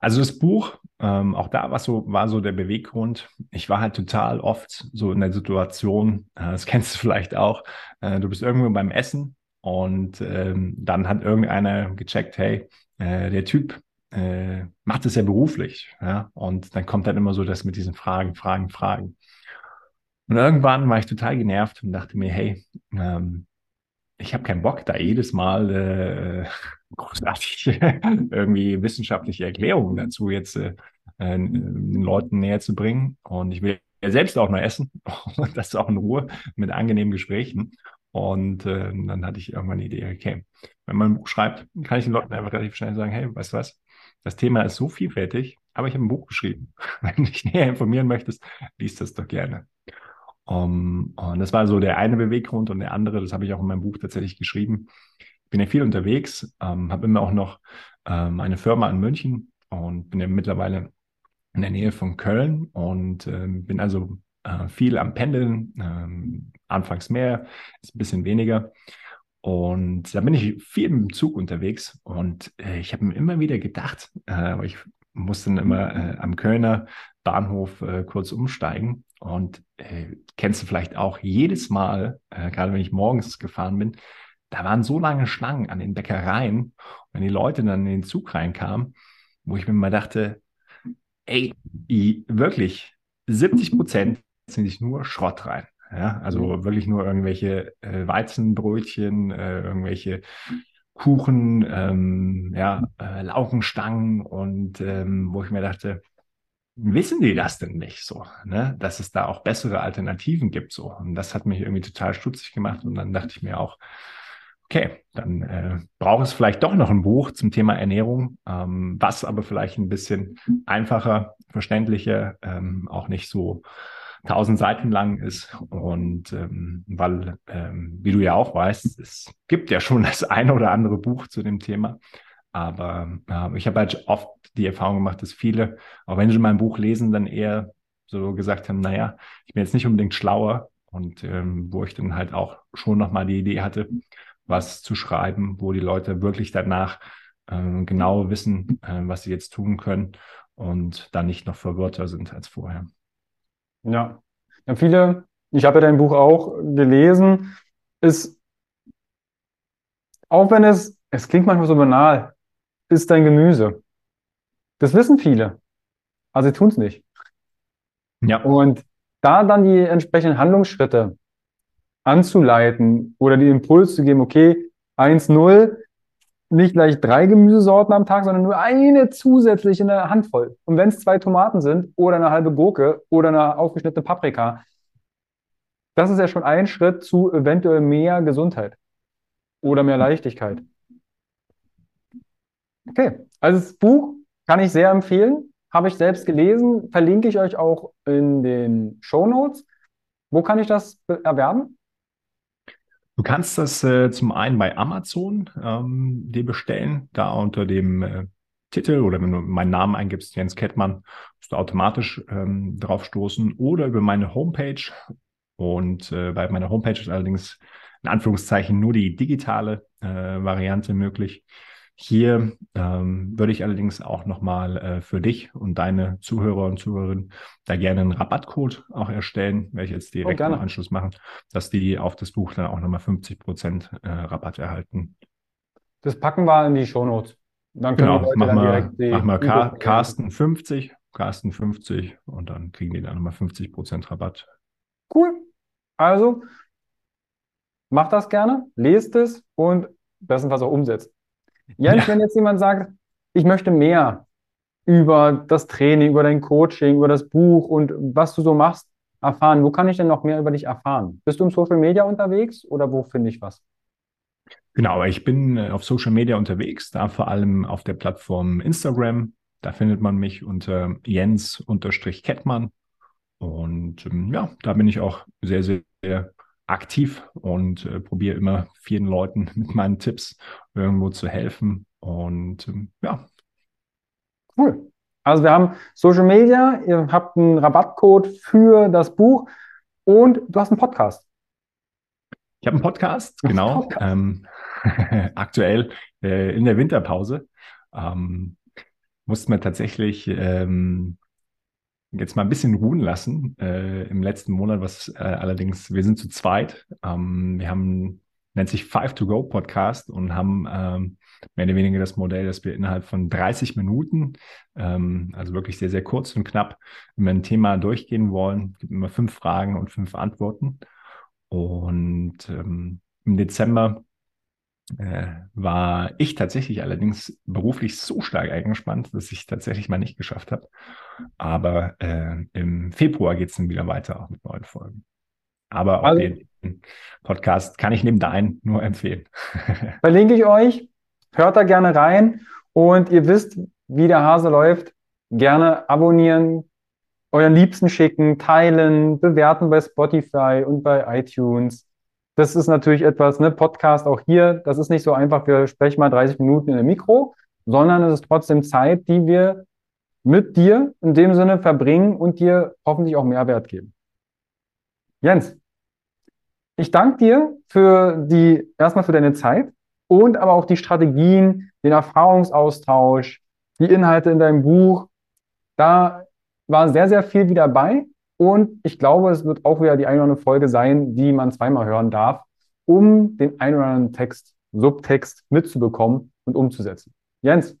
also das Buch, ähm, auch da war so, war so der Beweggrund. Ich war halt total oft so in der Situation, äh, das kennst du vielleicht auch, äh, du bist irgendwo beim Essen und ähm, dann hat irgendeiner gecheckt, hey, äh, der Typ äh, macht es ja beruflich. Ja? Und dann kommt dann immer so das mit diesen Fragen, Fragen, Fragen. Und irgendwann war ich total genervt und dachte mir, hey, ähm, ich habe keinen Bock, da jedes Mal äh, großartig irgendwie wissenschaftliche Erklärungen dazu jetzt äh, äh, den Leuten näher zu bringen. Und ich will ja selbst auch noch essen und das auch in Ruhe mit angenehmen Gesprächen. Und äh, dann hatte ich irgendwann die Idee, okay, wenn man ein Buch schreibt, kann ich den Leuten einfach relativ schnell sagen, hey, weißt du was, das Thema ist so vielfältig, aber ich habe ein Buch geschrieben. Wenn du dich näher informieren möchtest, liest das doch gerne. Um, und das war so der eine Beweggrund und der andere, das habe ich auch in meinem Buch tatsächlich geschrieben. Bin ja viel unterwegs, ähm, habe immer auch noch ähm, eine Firma in München und bin ja mittlerweile in der Nähe von Köln und ähm, bin also äh, viel am Pendeln, ähm, anfangs mehr, ist ein bisschen weniger. Und da bin ich viel im Zug unterwegs und äh, ich habe mir immer wieder gedacht, äh, ich musste dann immer äh, am Kölner Bahnhof äh, kurz umsteigen und äh, kennst du vielleicht auch jedes Mal, äh, gerade wenn ich morgens gefahren bin, da waren so lange Schlangen an den Bäckereien, wenn die Leute dann in den Zug reinkamen, wo ich mir mal dachte, ey, wirklich, 70 Prozent sind sich nur Schrott rein. Ja, also mhm. wirklich nur irgendwelche äh, Weizenbrötchen, äh, irgendwelche Kuchen, ähm, ja, äh, Laugenstangen und ähm, wo ich mir dachte, wissen die das denn nicht so, ne? dass es da auch bessere Alternativen gibt so. Und das hat mich irgendwie total stutzig gemacht und dann dachte ich mir auch, okay, dann äh, braucht es vielleicht doch noch ein Buch zum Thema Ernährung, ähm, was aber vielleicht ein bisschen einfacher, verständlicher, ähm, auch nicht so tausend Seiten lang ist. Und ähm, weil, ähm, wie du ja auch weißt, es gibt ja schon das eine oder andere Buch zu dem Thema. Aber äh, ich habe halt oft die Erfahrung gemacht, dass viele, auch wenn sie mein Buch lesen, dann eher so gesagt haben, naja, ich bin jetzt nicht unbedingt schlauer. Und ähm, wo ich dann halt auch schon nochmal die Idee hatte, was zu schreiben, wo die Leute wirklich danach äh, genau wissen, äh, was sie jetzt tun können und dann nicht noch verwirrter sind als vorher. Ja. ja viele, ich habe ja dein Buch auch gelesen, ist, auch wenn es, es klingt manchmal so banal, ist dein Gemüse. Das wissen viele, aber sie tun es nicht. Ja. Und da dann die entsprechenden Handlungsschritte anzuleiten oder die Impuls zu geben, okay, 1-0, nicht gleich drei Gemüsesorten am Tag, sondern nur eine zusätzlich in der Handvoll. Und wenn es zwei Tomaten sind oder eine halbe Gurke oder eine aufgeschnittene Paprika, das ist ja schon ein Schritt zu eventuell mehr Gesundheit oder mehr Leichtigkeit. Okay, also das Buch kann ich sehr empfehlen, habe ich selbst gelesen, verlinke ich euch auch in den Show Notes. Wo kann ich das erwerben? Du kannst das äh, zum einen bei Amazon ähm, dir bestellen, da unter dem äh, Titel oder wenn du meinen Namen eingibst, Jens Kettmann, musst du automatisch ähm, drauf stoßen oder über meine Homepage. Und äh, bei meiner Homepage ist allerdings in Anführungszeichen nur die digitale äh, Variante möglich. Hier ähm, würde ich allerdings auch nochmal äh, für dich und deine Zuhörer und Zuhörerinnen da gerne einen Rabattcode auch erstellen, werde ich jetzt direkt oh, im Anschluss machen, dass die auf das Buch dann auch nochmal 50 Prozent äh, Rabatt erhalten. Das packen wir in die Shownotes. Dann können genau, mach mal, mach mal Car Carsten 50, Carsten 50 und dann kriegen die dann nochmal 50 Prozent Rabatt. Cool. Also, macht das gerne, lest es und bestenfalls auch umsetzt. Jens, ja. wenn jetzt jemand sagt, ich möchte mehr über das Training, über dein Coaching, über das Buch und was du so machst, erfahren, wo kann ich denn noch mehr über dich erfahren? Bist du im Social Media unterwegs oder wo finde ich was? Genau, ich bin äh, auf Social Media unterwegs, da vor allem auf der Plattform Instagram. Da findet man mich unter Jens-Kettmann. Und ähm, ja, da bin ich auch sehr, sehr, sehr aktiv und äh, probiere immer vielen Leuten mit meinen Tipps irgendwo zu helfen. Und ähm, ja. Cool. Also wir haben Social Media, ihr habt einen Rabattcode für das Buch und du hast einen Podcast. Ich habe einen Podcast, genau. Podcast. Ähm, aktuell äh, in der Winterpause. Ähm, mussten wir tatsächlich ähm, jetzt mal ein bisschen ruhen lassen äh, im letzten Monat, was äh, allerdings, wir sind zu zweit. Ähm, wir haben, nennt sich Five to Go Podcast und haben ähm, mehr oder weniger das Modell, dass wir innerhalb von 30 Minuten, ähm, also wirklich sehr, sehr kurz und knapp, immer ein Thema durchgehen wollen. Es gibt immer fünf Fragen und fünf Antworten. Und ähm, im Dezember äh, war ich tatsächlich allerdings beruflich so stark eingespannt, dass ich tatsächlich mal nicht geschafft habe. Aber äh, im Februar geht es dann wieder weiter auch mit neuen Folgen. Aber also, den Podcast kann ich neben deinen nur empfehlen. Verlinke ich euch. Hört da gerne rein und ihr wisst, wie der Hase läuft. Gerne abonnieren, euren Liebsten schicken, teilen, bewerten bei Spotify und bei iTunes. Das ist natürlich etwas, ne, Podcast auch hier, das ist nicht so einfach, wir sprechen mal 30 Minuten in einem Mikro, sondern es ist trotzdem Zeit, die wir mit dir in dem Sinne verbringen und dir hoffentlich auch Mehrwert geben. Jens, ich danke dir für die, erstmal für deine Zeit und aber auch die Strategien, den Erfahrungsaustausch, die Inhalte in deinem Buch. Da war sehr, sehr viel wieder bei. Und ich glaube, es wird auch wieder die eine oder andere Folge sein, die man zweimal hören darf, um den einen oder anderen Text, Subtext mitzubekommen und umzusetzen. Jens,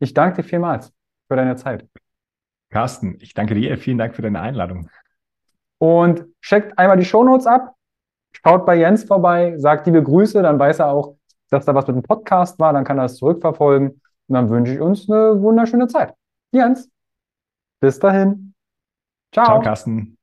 ich danke dir vielmals für deine Zeit. Carsten, ich danke dir. Vielen Dank für deine Einladung. Und checkt einmal die Shownotes ab, schaut bei Jens vorbei, sagt liebe Grüße, dann weiß er auch, dass da was mit dem Podcast war, dann kann er es zurückverfolgen. Und dann wünsche ich uns eine wunderschöne Zeit. Jens, bis dahin. Ciao. Ciao, Carsten.